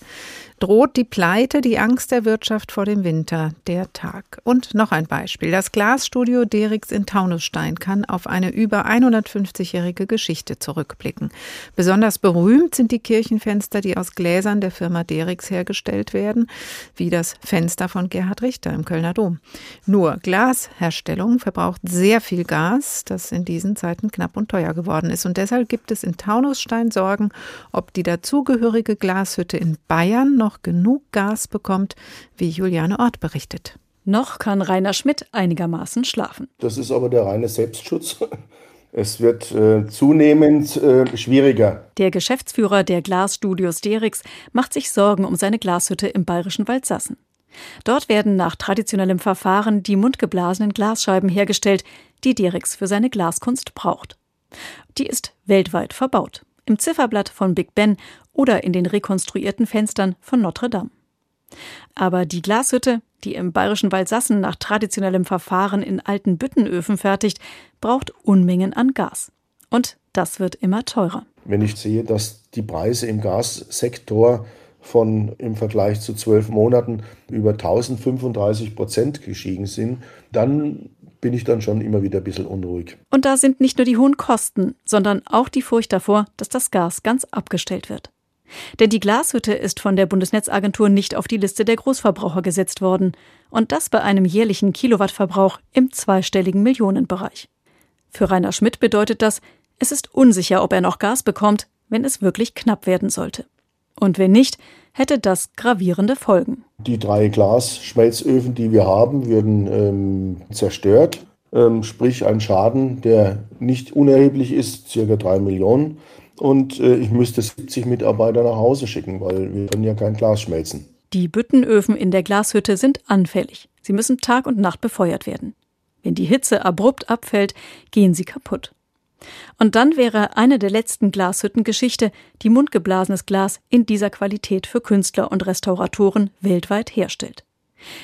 Droht die Pleite, die Angst der Wirtschaft vor dem Winter, der Tag. Und noch ein Beispiel. Das Glasstudio Derix in Taunusstein kann auf eine über 150-jährige Geschichte zurückblicken. Besonders berühmt sind die Kirchenfenster, die aus Gläsern der Firma Derix hergestellt werden, wie das Fenster von Gerhard Richter im Kölner Dom. Nur Glasherstellung verbraucht sehr viel Gas, das in diesen Zeiten knapp und teuer geworden ist. Und deshalb gibt es in Taunusstein Sorgen, ob die dazugehörige Glashütte in Bayern noch genug Gas bekommt, wie Juliane Ort berichtet. Noch kann Rainer Schmidt einigermaßen schlafen. Das ist aber der reine Selbstschutz. Es wird äh, zunehmend äh, schwieriger. Der Geschäftsführer der Glasstudios Derix macht sich Sorgen um seine Glashütte im bayerischen Waldsassen. Dort werden nach traditionellem Verfahren die mundgeblasenen Glasscheiben hergestellt, die Derix für seine Glaskunst braucht. Die ist weltweit verbaut. Im Zifferblatt von Big Ben oder in den rekonstruierten Fenstern von Notre Dame. Aber die Glashütte, die im bayerischen Waldsassen nach traditionellem Verfahren in alten Büttenöfen fertigt, braucht Unmengen an Gas. Und das wird immer teurer. Wenn ich sehe, dass die Preise im Gassektor von im Vergleich zu zwölf Monaten über 1035 Prozent gestiegen sind, dann bin ich dann schon immer wieder ein bisschen unruhig. Und da sind nicht nur die hohen Kosten, sondern auch die Furcht davor, dass das Gas ganz abgestellt wird. Denn die Glashütte ist von der Bundesnetzagentur nicht auf die Liste der Großverbraucher gesetzt worden. Und das bei einem jährlichen Kilowattverbrauch im zweistelligen Millionenbereich. Für Rainer Schmidt bedeutet das, es ist unsicher, ob er noch Gas bekommt, wenn es wirklich knapp werden sollte. Und wenn nicht, hätte das gravierende Folgen. Die drei Glasschmelzöfen, die wir haben, würden ähm, zerstört. Ähm, sprich ein Schaden, der nicht unerheblich ist, circa drei Millionen und äh, ich müsste 70 Mitarbeiter nach Hause schicken, weil wir können ja kein Glas schmelzen. Die Büttenöfen in der Glashütte sind anfällig. Sie müssen Tag und Nacht befeuert werden. Wenn die Hitze abrupt abfällt, gehen sie kaputt. Und dann wäre eine der letzten Glashütten-Geschichte, die mundgeblasenes Glas in dieser Qualität für Künstler und Restauratoren weltweit herstellt.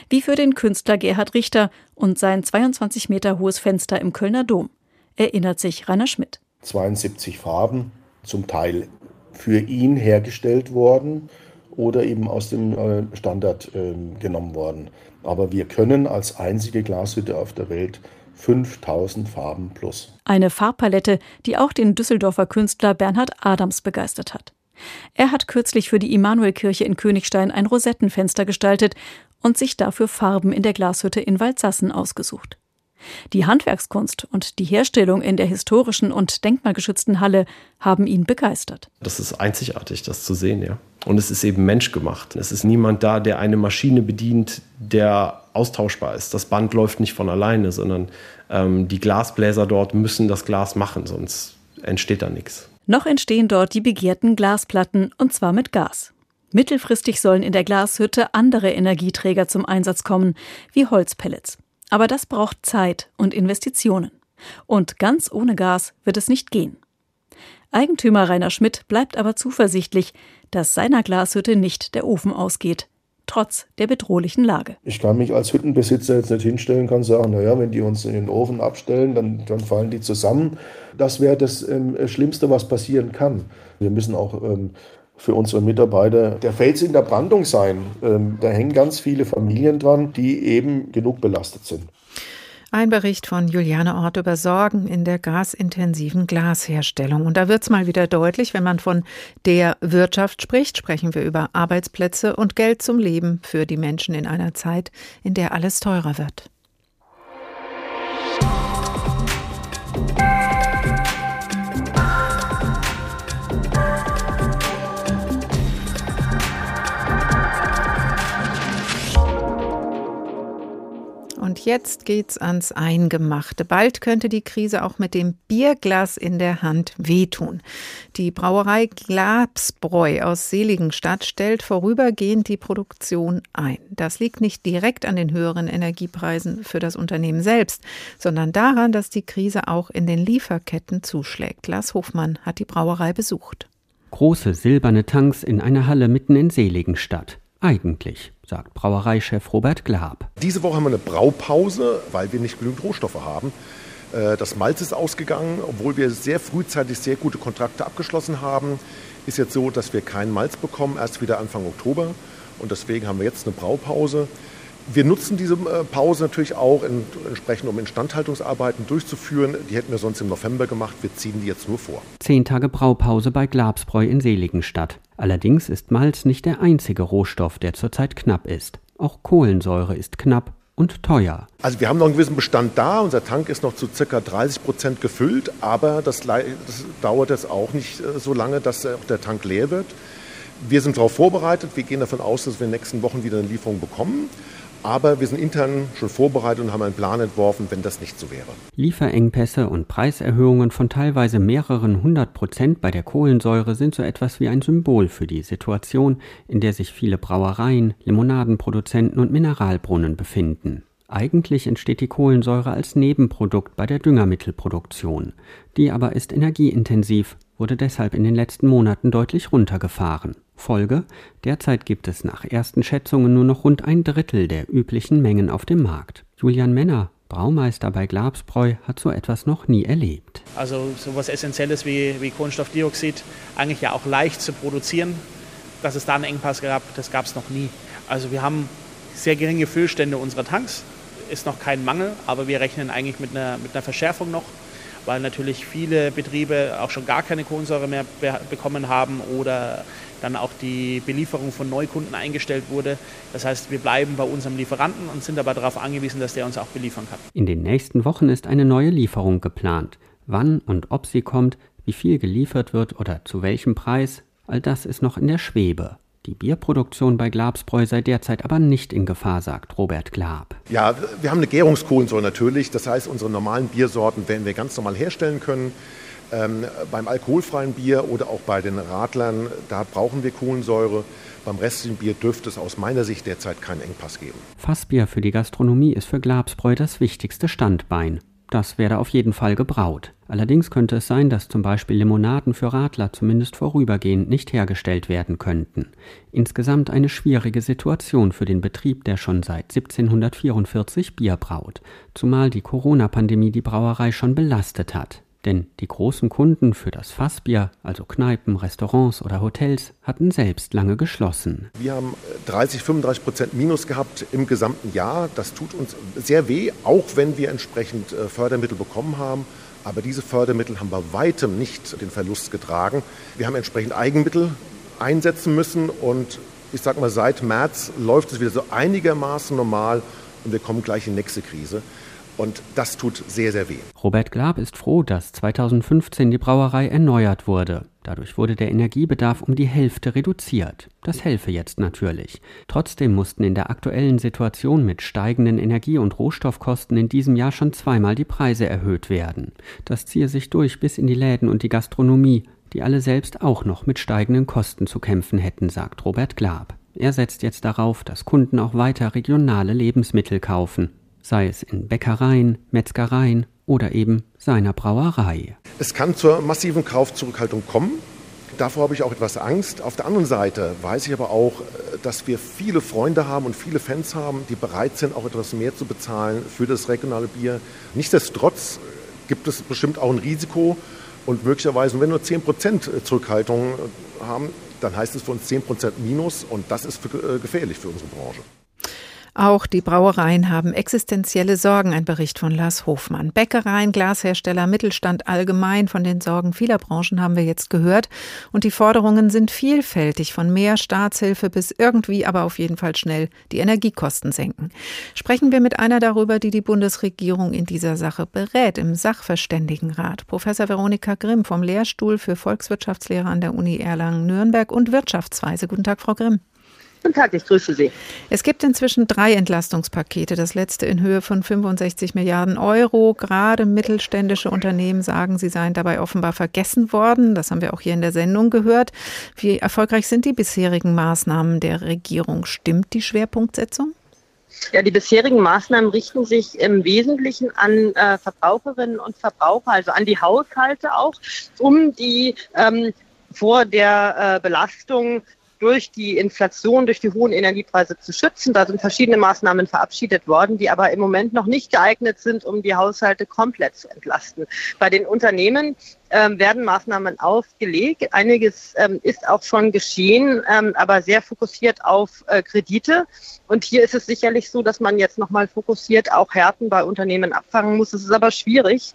Wie für den Künstler Gerhard Richter und sein 22 Meter hohes Fenster im Kölner Dom, erinnert sich Rainer Schmidt. 72 Farben, zum Teil für ihn hergestellt worden oder eben aus dem äh, Standard ähm, genommen worden. Aber wir können als einzige Glashütte auf der Welt 5000 Farben plus. Eine Farbpalette, die auch den Düsseldorfer Künstler Bernhard Adams begeistert hat. Er hat kürzlich für die Immanuelkirche in Königstein ein Rosettenfenster gestaltet und sich dafür Farben in der Glashütte in Waldsassen ausgesucht. Die Handwerkskunst und die Herstellung in der historischen und denkmalgeschützten Halle haben ihn begeistert. Das ist einzigartig, das zu sehen, ja. Und es ist eben menschgemacht. Es ist niemand da, der eine Maschine bedient, der austauschbar ist. Das Band läuft nicht von alleine, sondern ähm, die Glasbläser dort müssen das Glas machen, sonst entsteht da nichts. Noch entstehen dort die begehrten Glasplatten, und zwar mit Gas. Mittelfristig sollen in der Glashütte andere Energieträger zum Einsatz kommen, wie Holzpellets. Aber das braucht Zeit und Investitionen. Und ganz ohne Gas wird es nicht gehen. Eigentümer Rainer Schmidt bleibt aber zuversichtlich, dass seiner Glashütte nicht der Ofen ausgeht, trotz der bedrohlichen Lage. Ich kann mich als Hüttenbesitzer jetzt nicht hinstellen und sagen, naja, wenn die uns in den Ofen abstellen, dann, dann fallen die zusammen. Das wäre das ähm, Schlimmste, was passieren kann. Wir müssen auch ähm, für unsere Mitarbeiter der Fels in der Brandung sein. Ähm, da hängen ganz viele Familien dran, die eben genug belastet sind. Ein Bericht von Juliane Ort über Sorgen in der gasintensiven Glasherstellung. Und da wird es mal wieder deutlich, wenn man von der Wirtschaft spricht, sprechen wir über Arbeitsplätze und Geld zum Leben für die Menschen in einer Zeit, in der alles teurer wird. Und jetzt geht's ans Eingemachte. Bald könnte die Krise auch mit dem Bierglas in der Hand wehtun. Die Brauerei Glabsbräu aus Seligenstadt stellt vorübergehend die Produktion ein. Das liegt nicht direkt an den höheren Energiepreisen für das Unternehmen selbst, sondern daran, dass die Krise auch in den Lieferketten zuschlägt. Lars Hofmann hat die Brauerei besucht. Große silberne Tanks in einer Halle mitten in Seligenstadt. Eigentlich sagt Brauereichef Robert Glab. Diese Woche haben wir eine Braupause, weil wir nicht genügend Rohstoffe haben. Äh, das Malz ist ausgegangen, obwohl wir sehr frühzeitig sehr gute Kontrakte abgeschlossen haben. Ist jetzt so, dass wir kein Malz bekommen, erst wieder Anfang Oktober. Und deswegen haben wir jetzt eine Braupause. Wir nutzen diese äh, Pause natürlich auch entsprechend, um Instandhaltungsarbeiten durchzuführen. Die hätten wir sonst im November gemacht. Wir ziehen die jetzt nur vor. Zehn Tage Braupause bei Glabsbräu in Seligenstadt. Allerdings ist Malz nicht der einzige Rohstoff, der zurzeit knapp ist. Auch Kohlensäure ist knapp und teuer. Also wir haben noch einen gewissen Bestand da. Unser Tank ist noch zu ca. 30 Prozent gefüllt, aber das, das dauert jetzt auch nicht äh, so lange, dass auch der Tank leer wird. Wir sind darauf vorbereitet. Wir gehen davon aus, dass wir in den nächsten Wochen wieder eine Lieferung bekommen. Aber wir sind intern schon vorbereitet und haben einen Plan entworfen, wenn das nicht so wäre. Lieferengpässe und Preiserhöhungen von teilweise mehreren hundert Prozent bei der Kohlensäure sind so etwas wie ein Symbol für die Situation, in der sich viele Brauereien, Limonadenproduzenten und Mineralbrunnen befinden. Eigentlich entsteht die Kohlensäure als Nebenprodukt bei der Düngermittelproduktion. Die aber ist energieintensiv, wurde deshalb in den letzten Monaten deutlich runtergefahren. Folge: Derzeit gibt es nach ersten Schätzungen nur noch rund ein Drittel der üblichen Mengen auf dem Markt. Julian Menner, Braumeister bei Glabsbräu, hat so etwas noch nie erlebt. Also so etwas Essentielles wie, wie Kohlenstoffdioxid eigentlich ja auch leicht zu produzieren. Dass es da einen Engpass gab, das gab es noch nie. Also wir haben sehr geringe Füllstände unserer Tanks, ist noch kein Mangel, aber wir rechnen eigentlich mit einer, mit einer Verschärfung noch weil natürlich viele Betriebe auch schon gar keine Kohlensäure mehr be bekommen haben oder dann auch die Belieferung von Neukunden eingestellt wurde. Das heißt, wir bleiben bei unserem Lieferanten und sind aber darauf angewiesen, dass der uns auch beliefern kann. In den nächsten Wochen ist eine neue Lieferung geplant. Wann und ob sie kommt, wie viel geliefert wird oder zu welchem Preis, all das ist noch in der Schwebe. Die Bierproduktion bei Glabsbräu sei derzeit aber nicht in Gefahr, sagt Robert Glab. Ja, wir haben eine Gärungskohlensäure natürlich. Das heißt, unsere normalen Biersorten werden wir ganz normal herstellen können. Ähm, beim alkoholfreien Bier oder auch bei den Radlern, da brauchen wir Kohlensäure. Beim restlichen Bier dürfte es aus meiner Sicht derzeit keinen Engpass geben. Fassbier für die Gastronomie ist für Glabsbräu das wichtigste Standbein. Das werde auf jeden Fall gebraut. Allerdings könnte es sein, dass zum Beispiel Limonaden für Radler zumindest vorübergehend nicht hergestellt werden könnten. Insgesamt eine schwierige Situation für den Betrieb, der schon seit 1744 Bier braut, zumal die Corona-Pandemie die Brauerei schon belastet hat. Denn die großen Kunden für das Fassbier, also Kneipen, Restaurants oder Hotels, hatten selbst lange geschlossen. Wir haben 30, 35 Prozent Minus gehabt im gesamten Jahr. Das tut uns sehr weh, auch wenn wir entsprechend äh, Fördermittel bekommen haben. Aber diese Fördermittel haben bei weitem nicht den Verlust getragen. Wir haben entsprechend Eigenmittel einsetzen müssen und ich sage mal, seit März läuft es wieder so einigermaßen normal und wir kommen gleich in die nächste Krise. Und das tut sehr, sehr weh. Robert Glab ist froh, dass 2015 die Brauerei erneuert wurde. Dadurch wurde der Energiebedarf um die Hälfte reduziert. Das helfe jetzt natürlich. Trotzdem mussten in der aktuellen Situation mit steigenden Energie- und Rohstoffkosten in diesem Jahr schon zweimal die Preise erhöht werden. Das ziehe sich durch bis in die Läden und die Gastronomie, die alle selbst auch noch mit steigenden Kosten zu kämpfen hätten, sagt Robert Glab. Er setzt jetzt darauf, dass Kunden auch weiter regionale Lebensmittel kaufen sei es in Bäckereien, Metzgereien oder eben seiner Brauerei. Es kann zur massiven Kaufzurückhaltung kommen. Davor habe ich auch etwas Angst. Auf der anderen Seite weiß ich aber auch, dass wir viele Freunde haben und viele Fans haben, die bereit sind, auch etwas mehr zu bezahlen für das regionale Bier. Nichtsdestotrotz gibt es bestimmt auch ein Risiko und möglicherweise, wenn wir nur 10% Zurückhaltung haben, dann heißt es für uns 10% Minus und das ist äh, gefährlich für unsere Branche. Auch die Brauereien haben existenzielle Sorgen, ein Bericht von Lars Hofmann. Bäckereien, Glashersteller, Mittelstand allgemein, von den Sorgen vieler Branchen haben wir jetzt gehört. Und die Forderungen sind vielfältig, von mehr Staatshilfe bis irgendwie, aber auf jeden Fall schnell die Energiekosten senken. Sprechen wir mit einer darüber, die die Bundesregierung in dieser Sache berät, im Sachverständigenrat. Professor Veronika Grimm vom Lehrstuhl für Volkswirtschaftslehre an der Uni Erlangen-Nürnberg und Wirtschaftsweise. Guten Tag, Frau Grimm. Guten Tag, ich grüße Sie. Es gibt inzwischen drei Entlastungspakete, das letzte in Höhe von 65 Milliarden Euro. Gerade mittelständische Unternehmen sagen, sie seien dabei offenbar vergessen worden. Das haben wir auch hier in der Sendung gehört. Wie erfolgreich sind die bisherigen Maßnahmen der Regierung? Stimmt die Schwerpunktsetzung? Ja, die bisherigen Maßnahmen richten sich im Wesentlichen an äh, Verbraucherinnen und Verbraucher, also an die Haushalte auch, um die ähm, vor der äh, Belastung durch die Inflation, durch die hohen Energiepreise zu schützen. Da sind verschiedene Maßnahmen verabschiedet worden, die aber im Moment noch nicht geeignet sind, um die Haushalte komplett zu entlasten. Bei den Unternehmen ähm, werden Maßnahmen aufgelegt. Einiges ähm, ist auch schon geschehen, ähm, aber sehr fokussiert auf äh, Kredite. Und hier ist es sicherlich so, dass man jetzt nochmal fokussiert auch Härten bei Unternehmen abfangen muss. Es ist aber schwierig,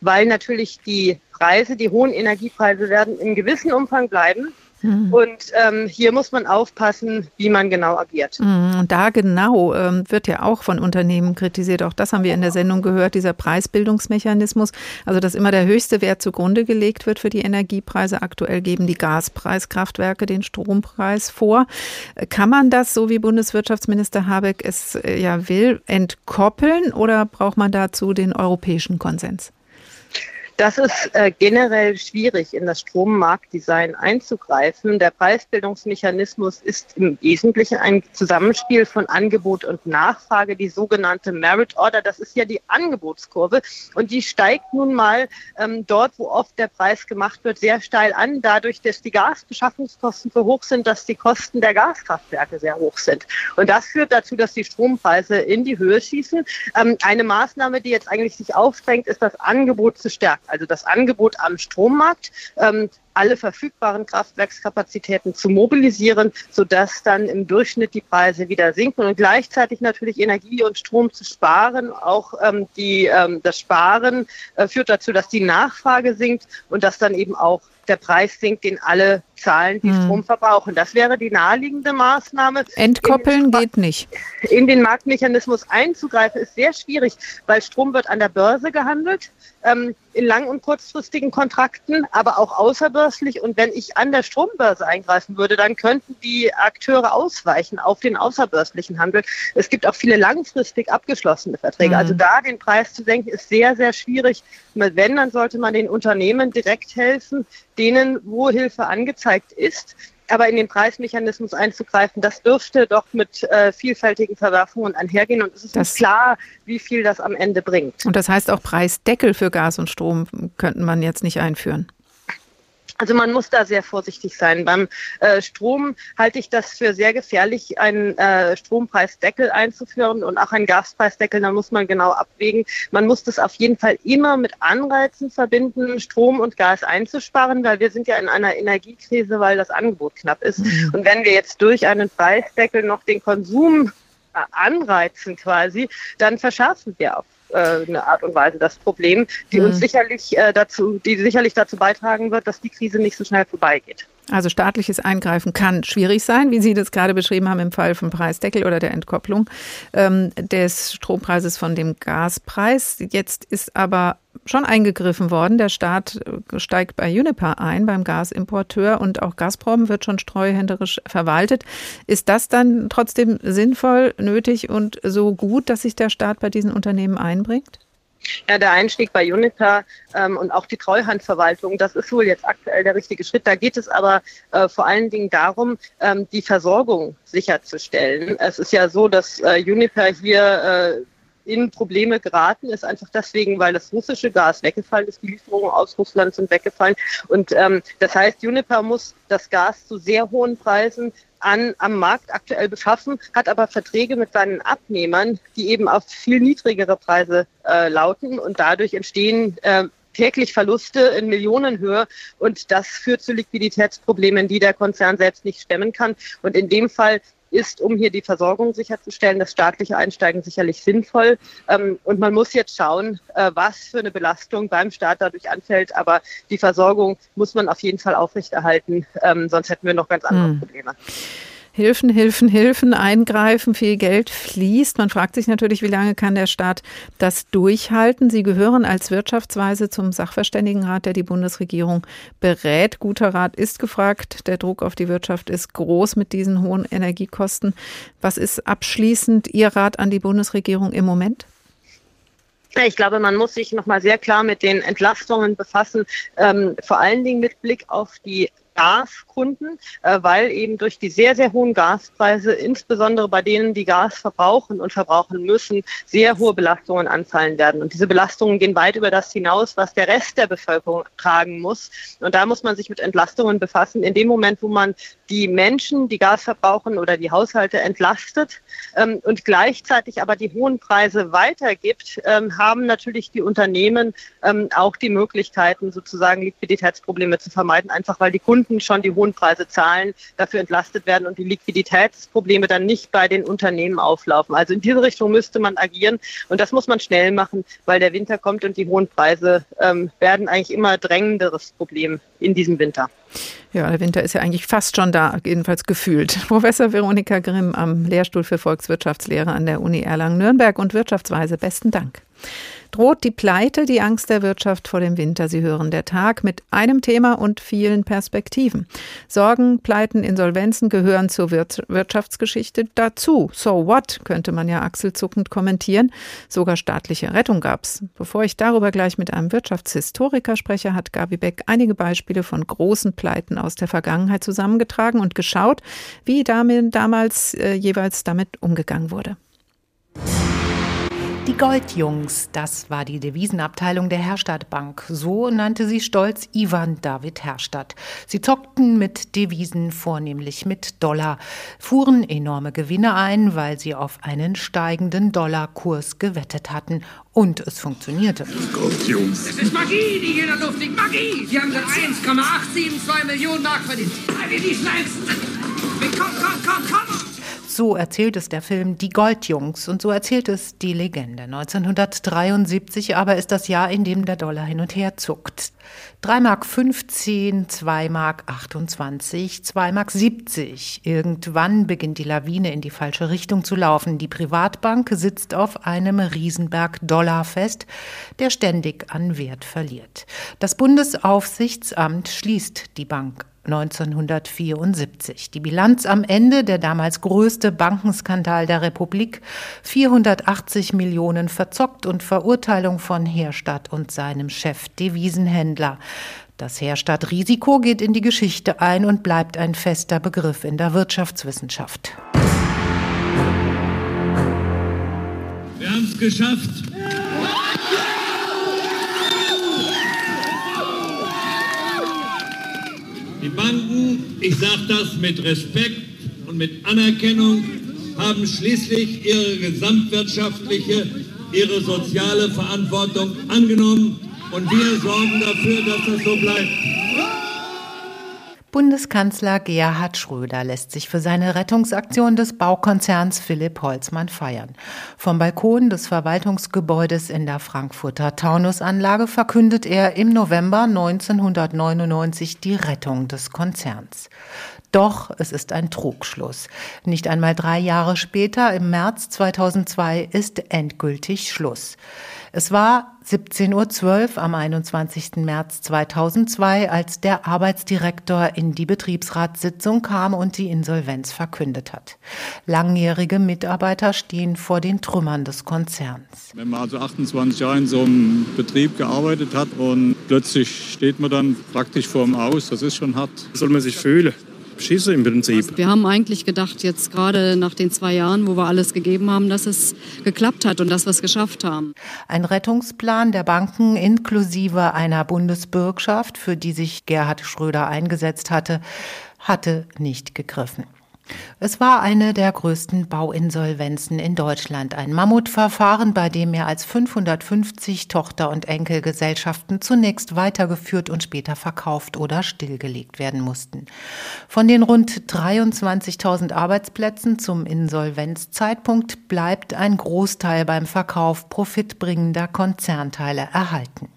weil natürlich die Preise, die hohen Energiepreise werden in gewissem Umfang bleiben. Mhm. Und ähm, hier muss man aufpassen, wie man genau agiert. Mhm. Und da genau ähm, wird ja auch von Unternehmen kritisiert. Auch das haben wir in der Sendung gehört, dieser Preisbildungsmechanismus. Also, dass immer der höchste Wert zugrunde gelegt wird für die Energiepreise. Aktuell geben die Gaspreiskraftwerke den Strompreis vor. Kann man das, so wie Bundeswirtschaftsminister Habeck es äh, ja will, entkoppeln oder braucht man dazu den europäischen Konsens? Das ist äh, generell schwierig, in das Strommarktdesign einzugreifen. Der Preisbildungsmechanismus ist im Wesentlichen ein Zusammenspiel von Angebot und Nachfrage, die sogenannte Merit Order. Das ist ja die Angebotskurve und die steigt nun mal ähm, dort, wo oft der Preis gemacht wird, sehr steil an, dadurch, dass die Gasbeschaffungskosten so hoch sind, dass die Kosten der Gaskraftwerke sehr hoch sind. Und das führt dazu, dass die Strompreise in die Höhe schießen. Ähm, eine Maßnahme, die jetzt eigentlich sich aufdrängt, ist das Angebot zu stärken also das Angebot am Strommarkt, ähm, alle verfügbaren Kraftwerkskapazitäten zu mobilisieren, sodass dann im Durchschnitt die Preise wieder sinken und gleichzeitig natürlich Energie und Strom zu sparen. Auch ähm, die, ähm, das Sparen äh, führt dazu, dass die Nachfrage sinkt und dass dann eben auch der Preis sinkt, den alle zahlen, die hm. Strom verbrauchen. Das wäre die naheliegende Maßnahme. Entkoppeln geht nicht. In den Marktmechanismus einzugreifen ist sehr schwierig, weil Strom wird an der Börse gehandelt, ähm, in lang- und kurzfristigen Kontrakten, aber auch außerbörslich. Und wenn ich an der Strombörse eingreifen würde, dann könnten die Akteure ausweichen auf den außerbörslichen Handel. Es gibt auch viele langfristig abgeschlossene Verträge. Mhm. Also da den Preis zu senken, ist sehr, sehr schwierig. Wenn, dann sollte man den Unternehmen direkt helfen, denen, wo Hilfe angezeigt ist. Aber in den Preismechanismus einzugreifen, das dürfte doch mit äh, vielfältigen Verwerfungen einhergehen. Und es ist das, klar, wie viel das am Ende bringt. Und das heißt auch Preisdeckel für Gas und Strom könnten man jetzt nicht einführen. Also man muss da sehr vorsichtig sein. Beim äh, Strom halte ich das für sehr gefährlich, einen äh, Strompreisdeckel einzuführen und auch einen Gaspreisdeckel. Da muss man genau abwägen. Man muss das auf jeden Fall immer mit Anreizen verbinden, Strom und Gas einzusparen, weil wir sind ja in einer Energiekrise, weil das Angebot knapp ist. Mhm. Und wenn wir jetzt durch einen Preisdeckel noch den Konsum äh, anreizen quasi, dann verschärfen wir auf äh, eine Art und Weise das Problem, die mhm. uns sicherlich äh, dazu, die sicherlich dazu beitragen wird, dass die Krise nicht so schnell vorbeigeht. Also staatliches Eingreifen kann schwierig sein, wie Sie das gerade beschrieben haben im Fall vom Preisdeckel oder der Entkopplung ähm, des Strompreises von dem Gaspreis. Jetzt ist aber schon eingegriffen worden. Der Staat äh, steigt bei Uniper ein, beim Gasimporteur und auch Gazprom wird schon streuhänderisch verwaltet. Ist das dann trotzdem sinnvoll, nötig und so gut, dass sich der Staat bei diesen Unternehmen einbringt? Ja, der Einstieg bei Uniper ähm, und auch die Treuhandverwaltung, das ist wohl jetzt aktuell der richtige Schritt. Da geht es aber äh, vor allen Dingen darum, ähm, die Versorgung sicherzustellen. Es ist ja so, dass äh, Uniper hier äh, in Probleme geraten ist, einfach deswegen, weil das russische Gas weggefallen ist, die Lieferungen aus Russland sind weggefallen. Und ähm, das heißt, Uniper muss das Gas zu sehr hohen Preisen an, am Markt aktuell beschaffen, hat aber Verträge mit seinen Abnehmern, die eben auf viel niedrigere Preise äh, lauten und dadurch entstehen äh, täglich Verluste in Millionenhöhe und das führt zu Liquiditätsproblemen, die der Konzern selbst nicht stemmen kann. Und in dem Fall ist, um hier die Versorgung sicherzustellen, das staatliche Einsteigen sicherlich sinnvoll. Ähm, und man muss jetzt schauen, äh, was für eine Belastung beim Staat dadurch anfällt. Aber die Versorgung muss man auf jeden Fall aufrechterhalten, ähm, sonst hätten wir noch ganz andere hm. Probleme. Hilfen, Hilfen, Hilfen eingreifen, viel Geld fließt. Man fragt sich natürlich, wie lange kann der Staat das durchhalten? Sie gehören als Wirtschaftsweise zum Sachverständigenrat, der die Bundesregierung berät. Guter Rat ist gefragt. Der Druck auf die Wirtschaft ist groß mit diesen hohen Energiekosten. Was ist abschließend Ihr Rat an die Bundesregierung im Moment? Ich glaube, man muss sich nochmal sehr klar mit den Entlastungen befassen, ähm, vor allen Dingen mit Blick auf die Gaskunden, äh, weil eben durch die sehr, sehr hohen Gaspreise, insbesondere bei denen, die Gas verbrauchen und verbrauchen müssen, sehr hohe Belastungen anfallen werden. Und diese Belastungen gehen weit über das hinaus, was der Rest der Bevölkerung tragen muss. Und da muss man sich mit Entlastungen befassen. In dem Moment, wo man die Menschen, die Gas verbrauchen oder die Haushalte entlastet ähm, und gleichzeitig aber die hohen Preise weitergibt, ähm, haben natürlich die Unternehmen ähm, auch die Möglichkeiten, sozusagen Liquiditätsprobleme zu vermeiden, einfach weil die Kunden schon die hohen Preise zahlen, dafür entlastet werden und die Liquiditätsprobleme dann nicht bei den Unternehmen auflaufen. Also in diese Richtung müsste man agieren und das muss man schnell machen, weil der Winter kommt und die hohen Preise ähm, werden eigentlich immer drängenderes Problem in diesem Winter. Ja, der Winter ist ja eigentlich fast schon da, jedenfalls gefühlt. Professor Veronika Grimm am Lehrstuhl für Volkswirtschaftslehre an der Uni Erlangen-Nürnberg und Wirtschaftsweise. Besten Dank. Droht die Pleite, die Angst der Wirtschaft vor dem Winter? Sie hören der Tag mit einem Thema und vielen Perspektiven. Sorgen, Pleiten, Insolvenzen gehören zur Wirtschaftsgeschichte dazu. So what, könnte man ja achselzuckend kommentieren. Sogar staatliche Rettung gab's. Bevor ich darüber gleich mit einem Wirtschaftshistoriker spreche, hat Gabi Beck einige Beispiele von großen Pleiten aus der Vergangenheit zusammengetragen und geschaut, wie damit damals äh, jeweils damit umgegangen wurde. Die Goldjungs, das war die Devisenabteilung der Herstadt Bank. So nannte sie stolz Ivan David Herstadt. Sie zockten mit Devisen, vornehmlich mit Dollar, fuhren enorme Gewinne ein, weil sie auf einen steigenden Dollarkurs gewettet hatten. Und es funktionierte. Goldjungs. Es ist Magie, die hier in der Luft liegt. Magie! Sie haben gerade 1,872 Millionen Mark verdient. Wir ließen eins. Komm, komm, komm, komm! So erzählt es der Film Die Goldjungs und so erzählt es die Legende. 1973 aber ist das Jahr, in dem der Dollar hin und her zuckt. 3 Mark 15, 2 Mark 28, 2 Mark 70. Irgendwann beginnt die Lawine in die falsche Richtung zu laufen. Die Privatbank sitzt auf einem Riesenberg Dollar fest, der ständig an Wert verliert. Das Bundesaufsichtsamt schließt die Bank 1974. Die Bilanz am Ende, der damals größte Bankenskandal der Republik, 480 Millionen verzockt und Verurteilung von Herstadt und seinem Chef Devisenhändler. Das Herstadt-Risiko geht in die Geschichte ein und bleibt ein fester Begriff in der Wirtschaftswissenschaft. Wir haben es geschafft. Die Banken, ich sage das mit Respekt und mit Anerkennung, haben schließlich ihre gesamtwirtschaftliche, ihre soziale Verantwortung angenommen und wir sorgen dafür, dass das so bleibt. Bundeskanzler Gerhard Schröder lässt sich für seine Rettungsaktion des Baukonzerns Philipp Holzmann feiern. Vom Balkon des Verwaltungsgebäudes in der Frankfurter Taunusanlage verkündet er im November 1999 die Rettung des Konzerns. Doch es ist ein Trugschluss. Nicht einmal drei Jahre später, im März 2002, ist endgültig Schluss. Es war 17.12 Uhr am 21. März 2002, als der Arbeitsdirektor in die Betriebsratssitzung kam und die Insolvenz verkündet hat. Langjährige Mitarbeiter stehen vor den Trümmern des Konzerns. Wenn man also 28 Jahre in so einem Betrieb gearbeitet hat und plötzlich steht man dann praktisch vor dem Aus, das ist schon hart. Soll man sich fühlen? Schieße im Prinzip. Wir haben eigentlich gedacht, jetzt gerade nach den zwei Jahren, wo wir alles gegeben haben, dass es geklappt hat und dass wir es geschafft haben. Ein Rettungsplan der Banken inklusive einer Bundesbürgschaft, für die sich Gerhard Schröder eingesetzt hatte, hatte nicht gegriffen. Es war eine der größten Bauinsolvenzen in Deutschland, ein Mammutverfahren, bei dem mehr als 550 Tochter- und Enkelgesellschaften zunächst weitergeführt und später verkauft oder stillgelegt werden mussten. Von den rund 23.000 Arbeitsplätzen zum Insolvenzzeitpunkt bleibt ein Großteil beim Verkauf profitbringender Konzernteile erhalten.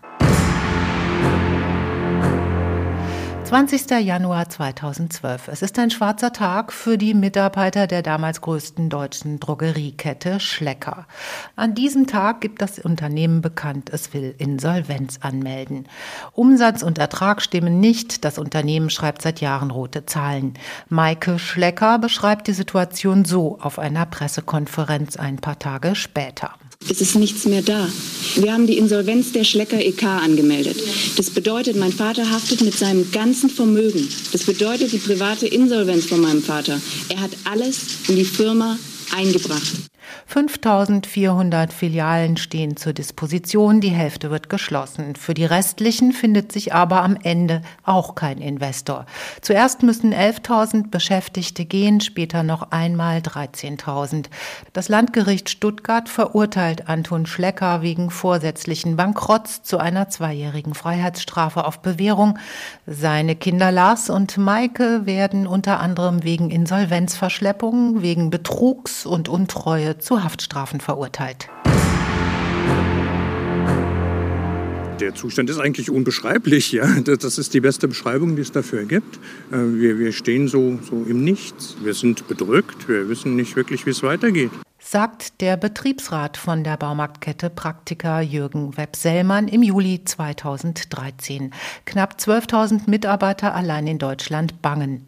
20. Januar 2012. Es ist ein schwarzer Tag für die Mitarbeiter der damals größten deutschen Drogeriekette Schlecker. An diesem Tag gibt das Unternehmen bekannt, es will Insolvenz anmelden. Umsatz und Ertrag stimmen nicht. Das Unternehmen schreibt seit Jahren rote Zahlen. Maike Schlecker beschreibt die Situation so auf einer Pressekonferenz ein paar Tage später. Es ist nichts mehr da. Wir haben die Insolvenz der Schlecker EK angemeldet. Das bedeutet, mein Vater haftet mit seinem ganzen Vermögen. Das bedeutet die private Insolvenz von meinem Vater. Er hat alles in die Firma eingebracht. 5400 Filialen stehen zur Disposition, die Hälfte wird geschlossen. Für die restlichen findet sich aber am Ende auch kein Investor. Zuerst müssen 11.000 Beschäftigte gehen, später noch einmal 13.000. Das Landgericht Stuttgart verurteilt Anton Schlecker wegen vorsätzlichen Bankrotts zu einer zweijährigen Freiheitsstrafe auf Bewährung. Seine Kinder Lars und Maike werden unter anderem wegen Insolvenzverschleppung, wegen Betrugs und Untreue zu Haftstrafen verurteilt. Der Zustand ist eigentlich unbeschreiblich. Ja? Das ist die beste Beschreibung, die es dafür gibt. Äh, wir, wir stehen so, so im Nichts. Wir sind bedrückt. Wir wissen nicht wirklich, wie es weitergeht. Sagt der Betriebsrat von der Baumarktkette Praktika Jürgen Webb-Sellmann im Juli 2013. Knapp 12.000 Mitarbeiter allein in Deutschland bangen.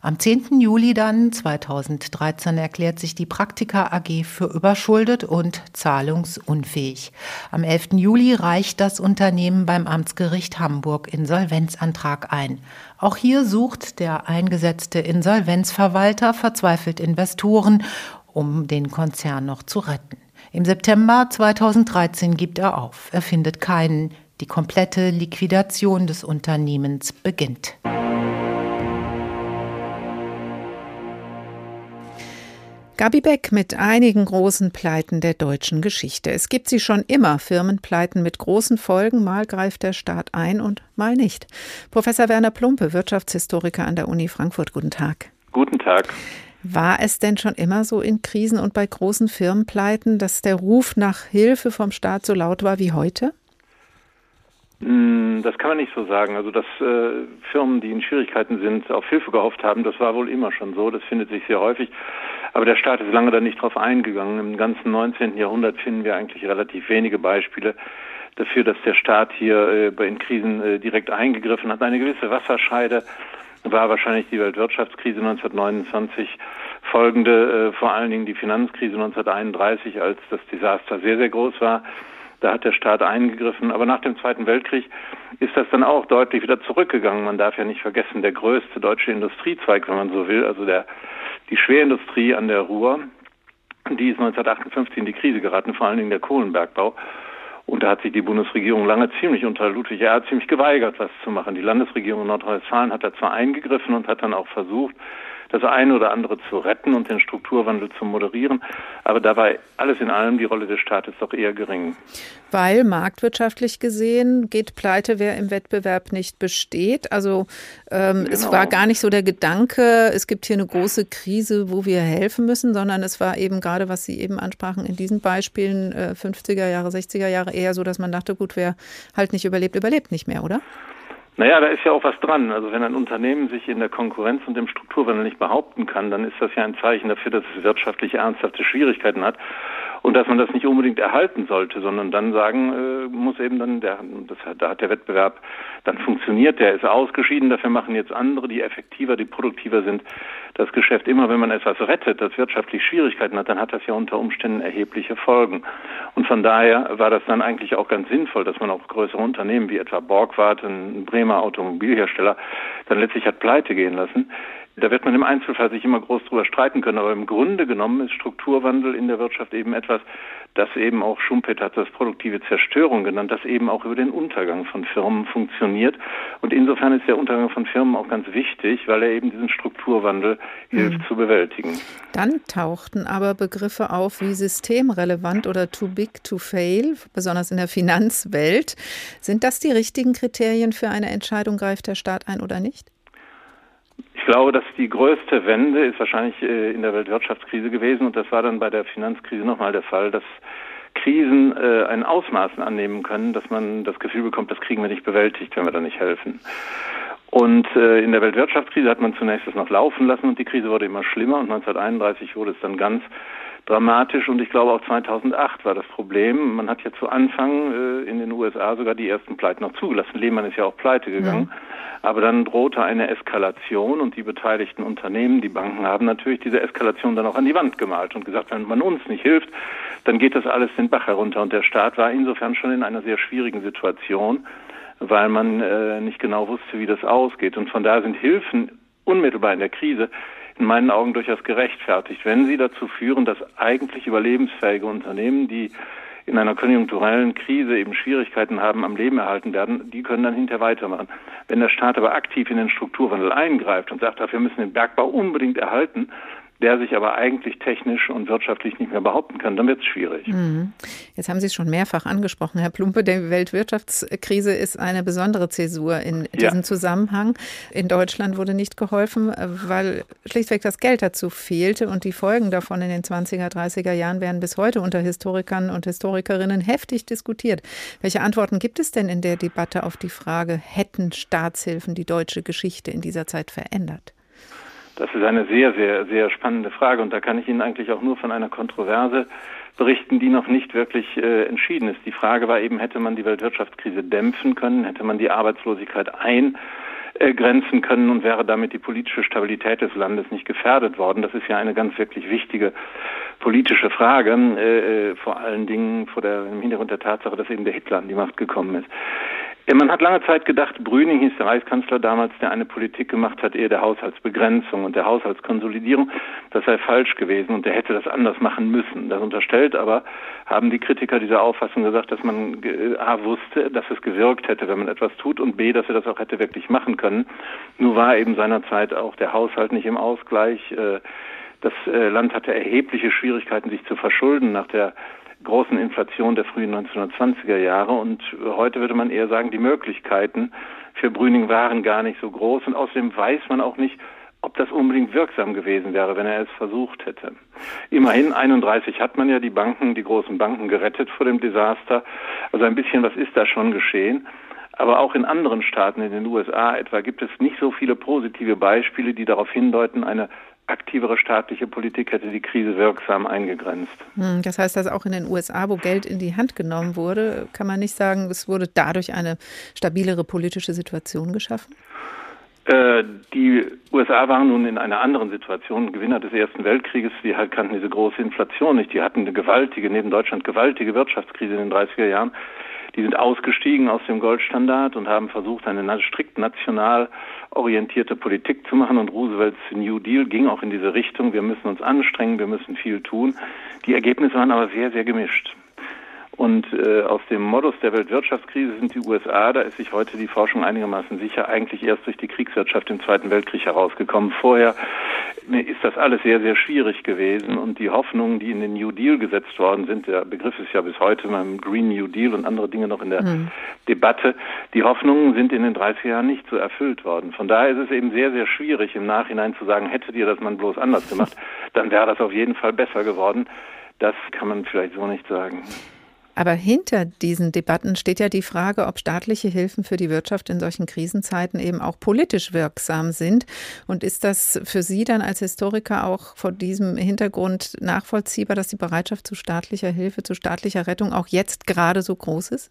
Am 10. Juli dann 2013 erklärt sich die Praktika AG für überschuldet und zahlungsunfähig. Am 11. Juli reicht das Unternehmen beim Amtsgericht Hamburg Insolvenzantrag ein. Auch hier sucht der eingesetzte Insolvenzverwalter verzweifelt Investoren, um den Konzern noch zu retten. Im September 2013 gibt er auf. Er findet keinen. Die komplette Liquidation des Unternehmens beginnt. Gabi Beck mit einigen großen Pleiten der deutschen Geschichte. Es gibt sie schon immer, Firmenpleiten mit großen Folgen. Mal greift der Staat ein und mal nicht. Professor Werner Plumpe, Wirtschaftshistoriker an der Uni Frankfurt. Guten Tag. Guten Tag. War es denn schon immer so in Krisen und bei großen Firmenpleiten, dass der Ruf nach Hilfe vom Staat so laut war wie heute? Hm, das kann man nicht so sagen. Also, dass äh, Firmen, die in Schwierigkeiten sind, auf Hilfe gehofft haben, das war wohl immer schon so. Das findet sich sehr häufig. Aber der Staat ist lange da nicht drauf eingegangen. Im ganzen 19. Jahrhundert finden wir eigentlich relativ wenige Beispiele dafür, dass der Staat hier äh, den Krisen äh, direkt eingegriffen hat. Eine gewisse Wasserscheide war wahrscheinlich die Weltwirtschaftskrise 1929, folgende äh, vor allen Dingen die Finanzkrise 1931, als das Desaster sehr, sehr groß war. Da hat der Staat eingegriffen. Aber nach dem Zweiten Weltkrieg ist das dann auch deutlich wieder zurückgegangen. Man darf ja nicht vergessen, der größte deutsche Industriezweig, wenn man so will, also der, die Schwerindustrie an der Ruhr, die ist 1958 in die Krise geraten, vor allen Dingen der Kohlenbergbau. Und da hat sich die Bundesregierung lange ziemlich unter Ludwig Erhard ziemlich geweigert, was zu machen. Die Landesregierung in Nordrhein-Westfalen hat da zwar eingegriffen und hat dann auch versucht, das eine oder andere zu retten und den Strukturwandel zu moderieren. Aber dabei alles in allem die Rolle des Staates doch eher gering. Weil marktwirtschaftlich gesehen geht pleite, wer im Wettbewerb nicht besteht. Also ähm, genau. es war gar nicht so der Gedanke, es gibt hier eine große Krise, wo wir helfen müssen, sondern es war eben gerade, was Sie eben ansprachen, in diesen Beispielen äh, 50er Jahre, 60er Jahre eher so, dass man dachte, gut, wer halt nicht überlebt, überlebt nicht mehr, oder? Naja, da ist ja auch was dran. Also wenn ein Unternehmen sich in der Konkurrenz und im Strukturwandel nicht behaupten kann, dann ist das ja ein Zeichen dafür, dass es wirtschaftlich ernsthafte Schwierigkeiten hat und dass man das nicht unbedingt erhalten sollte, sondern dann sagen äh, muss eben dann, der, das, da hat der Wettbewerb dann funktioniert, der ist ausgeschieden, dafür machen jetzt andere, die effektiver, die produktiver sind, das Geschäft. Immer wenn man etwas rettet, das wirtschaftlich Schwierigkeiten hat, dann hat das ja unter Umständen erhebliche Folgen. Und von daher war das dann eigentlich auch ganz sinnvoll, dass man auch größere Unternehmen wie etwa Borgward, ein Bremer Automobilhersteller, dann letztlich hat pleite gehen lassen. Da wird man im Einzelfall sich immer groß drüber streiten können, aber im Grunde genommen ist Strukturwandel in der Wirtschaft eben etwas, das eben auch Schumpeter hat das produktive Zerstörung genannt, das eben auch über den Untergang von Firmen funktioniert. Und insofern ist der Untergang von Firmen auch ganz wichtig, weil er eben diesen Strukturwandel hilft mhm. zu bewältigen. Dann tauchten aber Begriffe auf wie systemrelevant oder too big to fail, besonders in der Finanzwelt. Sind das die richtigen Kriterien für eine Entscheidung, greift der Staat ein oder nicht? Ich glaube, dass die größte Wende ist wahrscheinlich äh, in der Weltwirtschaftskrise gewesen und das war dann bei der Finanzkrise nochmal der Fall, dass Krisen äh, ein Ausmaß annehmen können, dass man das Gefühl bekommt, das kriegen wir nicht bewältigt, wenn wir da nicht helfen. Und äh, in der Weltwirtschaftskrise hat man zunächst das noch laufen lassen und die Krise wurde immer schlimmer und 1931 wurde es dann ganz dramatisch und ich glaube auch 2008 war das Problem. Man hat ja zu Anfang äh, in den USA sogar die ersten Pleiten noch zugelassen. Lehmann ist ja auch pleite gegangen. Ja. Aber dann drohte eine Eskalation und die beteiligten Unternehmen, die Banken haben natürlich diese Eskalation dann auch an die Wand gemalt und gesagt, wenn man uns nicht hilft, dann geht das alles den Bach herunter. Und der Staat war insofern schon in einer sehr schwierigen Situation, weil man äh, nicht genau wusste, wie das ausgeht. Und von daher sind Hilfen unmittelbar in der Krise in meinen Augen durchaus gerechtfertigt, wenn sie dazu führen, dass eigentlich überlebensfähige Unternehmen, die in einer konjunkturellen Krise eben Schwierigkeiten haben, am Leben erhalten werden, die können dann hinterher weitermachen. Wenn der Staat aber aktiv in den Strukturwandel eingreift und sagt, wir müssen den Bergbau unbedingt erhalten, der sich aber eigentlich technisch und wirtschaftlich nicht mehr behaupten kann, dann wird es schwierig. Mhm. Jetzt haben Sie es schon mehrfach angesprochen, Herr Plumpe. Die Weltwirtschaftskrise ist eine besondere Zäsur in diesem ja. Zusammenhang. In Deutschland wurde nicht geholfen, weil schlichtweg das Geld dazu fehlte und die Folgen davon in den 20er, 30er Jahren werden bis heute unter Historikern und Historikerinnen heftig diskutiert. Welche Antworten gibt es denn in der Debatte auf die Frage, hätten Staatshilfen die deutsche Geschichte in dieser Zeit verändert? Das ist eine sehr, sehr, sehr spannende Frage und da kann ich Ihnen eigentlich auch nur von einer Kontroverse berichten, die noch nicht wirklich äh, entschieden ist. Die Frage war eben, hätte man die Weltwirtschaftskrise dämpfen können, hätte man die Arbeitslosigkeit eingrenzen können und wäre damit die politische Stabilität des Landes nicht gefährdet worden. Das ist ja eine ganz wirklich wichtige politische Frage, äh, äh vor allen Dingen vor der, im Hintergrund der Tatsache, dass eben der Hitler an die Macht gekommen ist. Man hat lange Zeit gedacht, Brüning hieß der Reichskanzler damals, der eine Politik gemacht hat, eher der Haushaltsbegrenzung und der Haushaltskonsolidierung. Das sei falsch gewesen und der hätte das anders machen müssen. Das unterstellt aber, haben die Kritiker dieser Auffassung gesagt, dass man A wusste, dass es gewirkt hätte, wenn man etwas tut und B, dass er das auch hätte wirklich machen können. Nur war eben seinerzeit auch der Haushalt nicht im Ausgleich. Äh, das äh, Land hatte erhebliche Schwierigkeiten, sich zu verschulden nach der großen Inflation der frühen 1920er Jahre. Und heute würde man eher sagen, die Möglichkeiten für Brüning waren gar nicht so groß. Und außerdem weiß man auch nicht, ob das unbedingt wirksam gewesen wäre, wenn er es versucht hätte. Immerhin 31 hat man ja die Banken, die großen Banken gerettet vor dem Desaster. Also ein bisschen was ist da schon geschehen. Aber auch in anderen Staaten, in den USA etwa, gibt es nicht so viele positive Beispiele, die darauf hindeuten, eine aktivere staatliche Politik hätte die Krise wirksam eingegrenzt. Hm, das heißt, dass auch in den USA, wo Geld in die Hand genommen wurde, kann man nicht sagen, es wurde dadurch eine stabilere politische Situation geschaffen? Äh, die USA waren nun in einer anderen Situation, Gewinner des Ersten Weltkrieges, die halt kannten diese große Inflation nicht. Die hatten eine gewaltige, neben Deutschland gewaltige Wirtschaftskrise in den 30er Jahren. Die sind ausgestiegen aus dem Goldstandard und haben versucht, eine strikt national orientierte Politik zu machen. Und Roosevelts New Deal ging auch in diese Richtung. Wir müssen uns anstrengen, wir müssen viel tun. Die Ergebnisse waren aber sehr, sehr gemischt. Und äh, aus dem Modus der Weltwirtschaftskrise sind die USA, da ist sich heute die Forschung einigermaßen sicher, eigentlich erst durch die Kriegswirtschaft im Zweiten Weltkrieg herausgekommen. Vorher ist das alles sehr, sehr schwierig gewesen und die Hoffnungen, die in den New Deal gesetzt worden sind, der Begriff ist ja bis heute beim Green New Deal und andere Dinge noch in der mhm. Debatte, die Hoffnungen sind in den 30er Jahren nicht so erfüllt worden. Von daher ist es eben sehr, sehr schwierig im Nachhinein zu sagen, hättet ihr das man bloß anders gemacht, dann wäre das auf jeden Fall besser geworden. Das kann man vielleicht so nicht sagen. Aber hinter diesen Debatten steht ja die Frage, ob staatliche Hilfen für die Wirtschaft in solchen Krisenzeiten eben auch politisch wirksam sind. Und ist das für Sie dann als Historiker auch vor diesem Hintergrund nachvollziehbar, dass die Bereitschaft zu staatlicher Hilfe, zu staatlicher Rettung auch jetzt gerade so groß ist?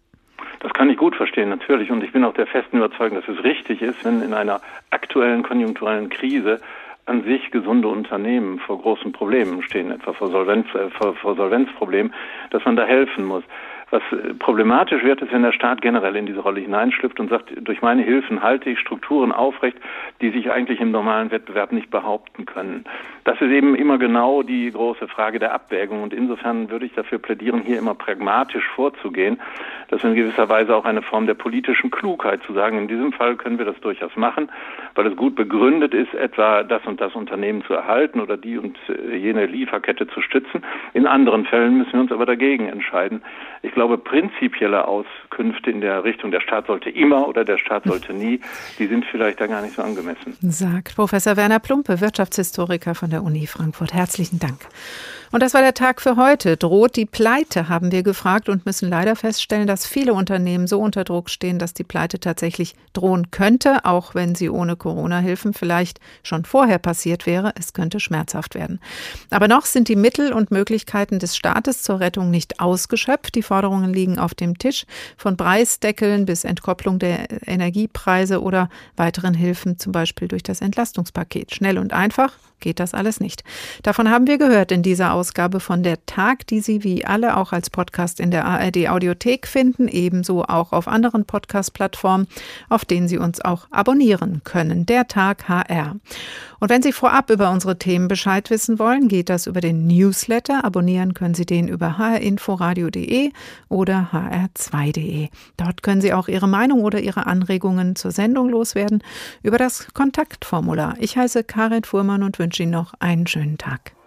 Das kann ich gut verstehen, natürlich. Und ich bin auch der festen Überzeugung, dass es richtig ist, wenn in einer aktuellen konjunkturellen Krise an sich gesunde Unternehmen vor großen Problemen stehen, etwa vor, Solvenz, äh, vor, vor Solvenzproblemen, dass man da helfen muss. Was äh, problematisch wird, ist, wenn der Staat generell in diese Rolle hineinschlüpft und sagt, durch meine Hilfen halte ich Strukturen aufrecht, die sich eigentlich im normalen Wettbewerb nicht behaupten können. Das ist eben immer genau die große Frage der Abwägung und insofern würde ich dafür plädieren, hier immer pragmatisch vorzugehen. Das ist in gewisser Weise auch eine Form der politischen Klugheit zu sagen, in diesem Fall können wir das durchaus machen, weil es gut begründet ist, etwa das und das Unternehmen zu erhalten oder die und äh, jene Lieferkette zu stützen. In anderen Fällen müssen wir uns aber dagegen entscheiden. Ich glaube, prinzipielle Auskünfte in der Richtung, der Staat sollte immer oder der Staat sollte nie, die sind vielleicht da gar nicht so angemessen. Sagt Professor Werner Plumpe, Wirtschaftshistoriker von der Uni Frankfurt. Herzlichen Dank. Und das war der Tag für heute. Droht die Pleite, haben wir gefragt und müssen leider feststellen, dass viele Unternehmen so unter Druck stehen, dass die Pleite tatsächlich drohen könnte, auch wenn sie ohne Corona-Hilfen vielleicht schon vorher passiert wäre. Es könnte schmerzhaft werden. Aber noch sind die Mittel und Möglichkeiten des Staates zur Rettung nicht ausgeschöpft. Die Forderung Forderungen liegen auf dem Tisch, von Preisdeckeln bis Entkopplung der Energiepreise oder weiteren Hilfen, zum Beispiel durch das Entlastungspaket. Schnell und einfach geht das alles nicht. Davon haben wir gehört in dieser Ausgabe von der Tag, die Sie wie alle auch als Podcast in der ARD Audiothek finden, ebenso auch auf anderen Podcast-Plattformen, auf denen Sie uns auch abonnieren können. Der Tag HR. Und wenn Sie vorab über unsere Themen Bescheid wissen wollen, geht das über den Newsletter. Abonnieren können Sie den über hrinforadio.de oder hr2.de. Dort können Sie auch Ihre Meinung oder Ihre Anregungen zur Sendung loswerden über das Kontaktformular. Ich heiße Karin Fuhrmann und wünsche Ihnen noch einen schönen Tag.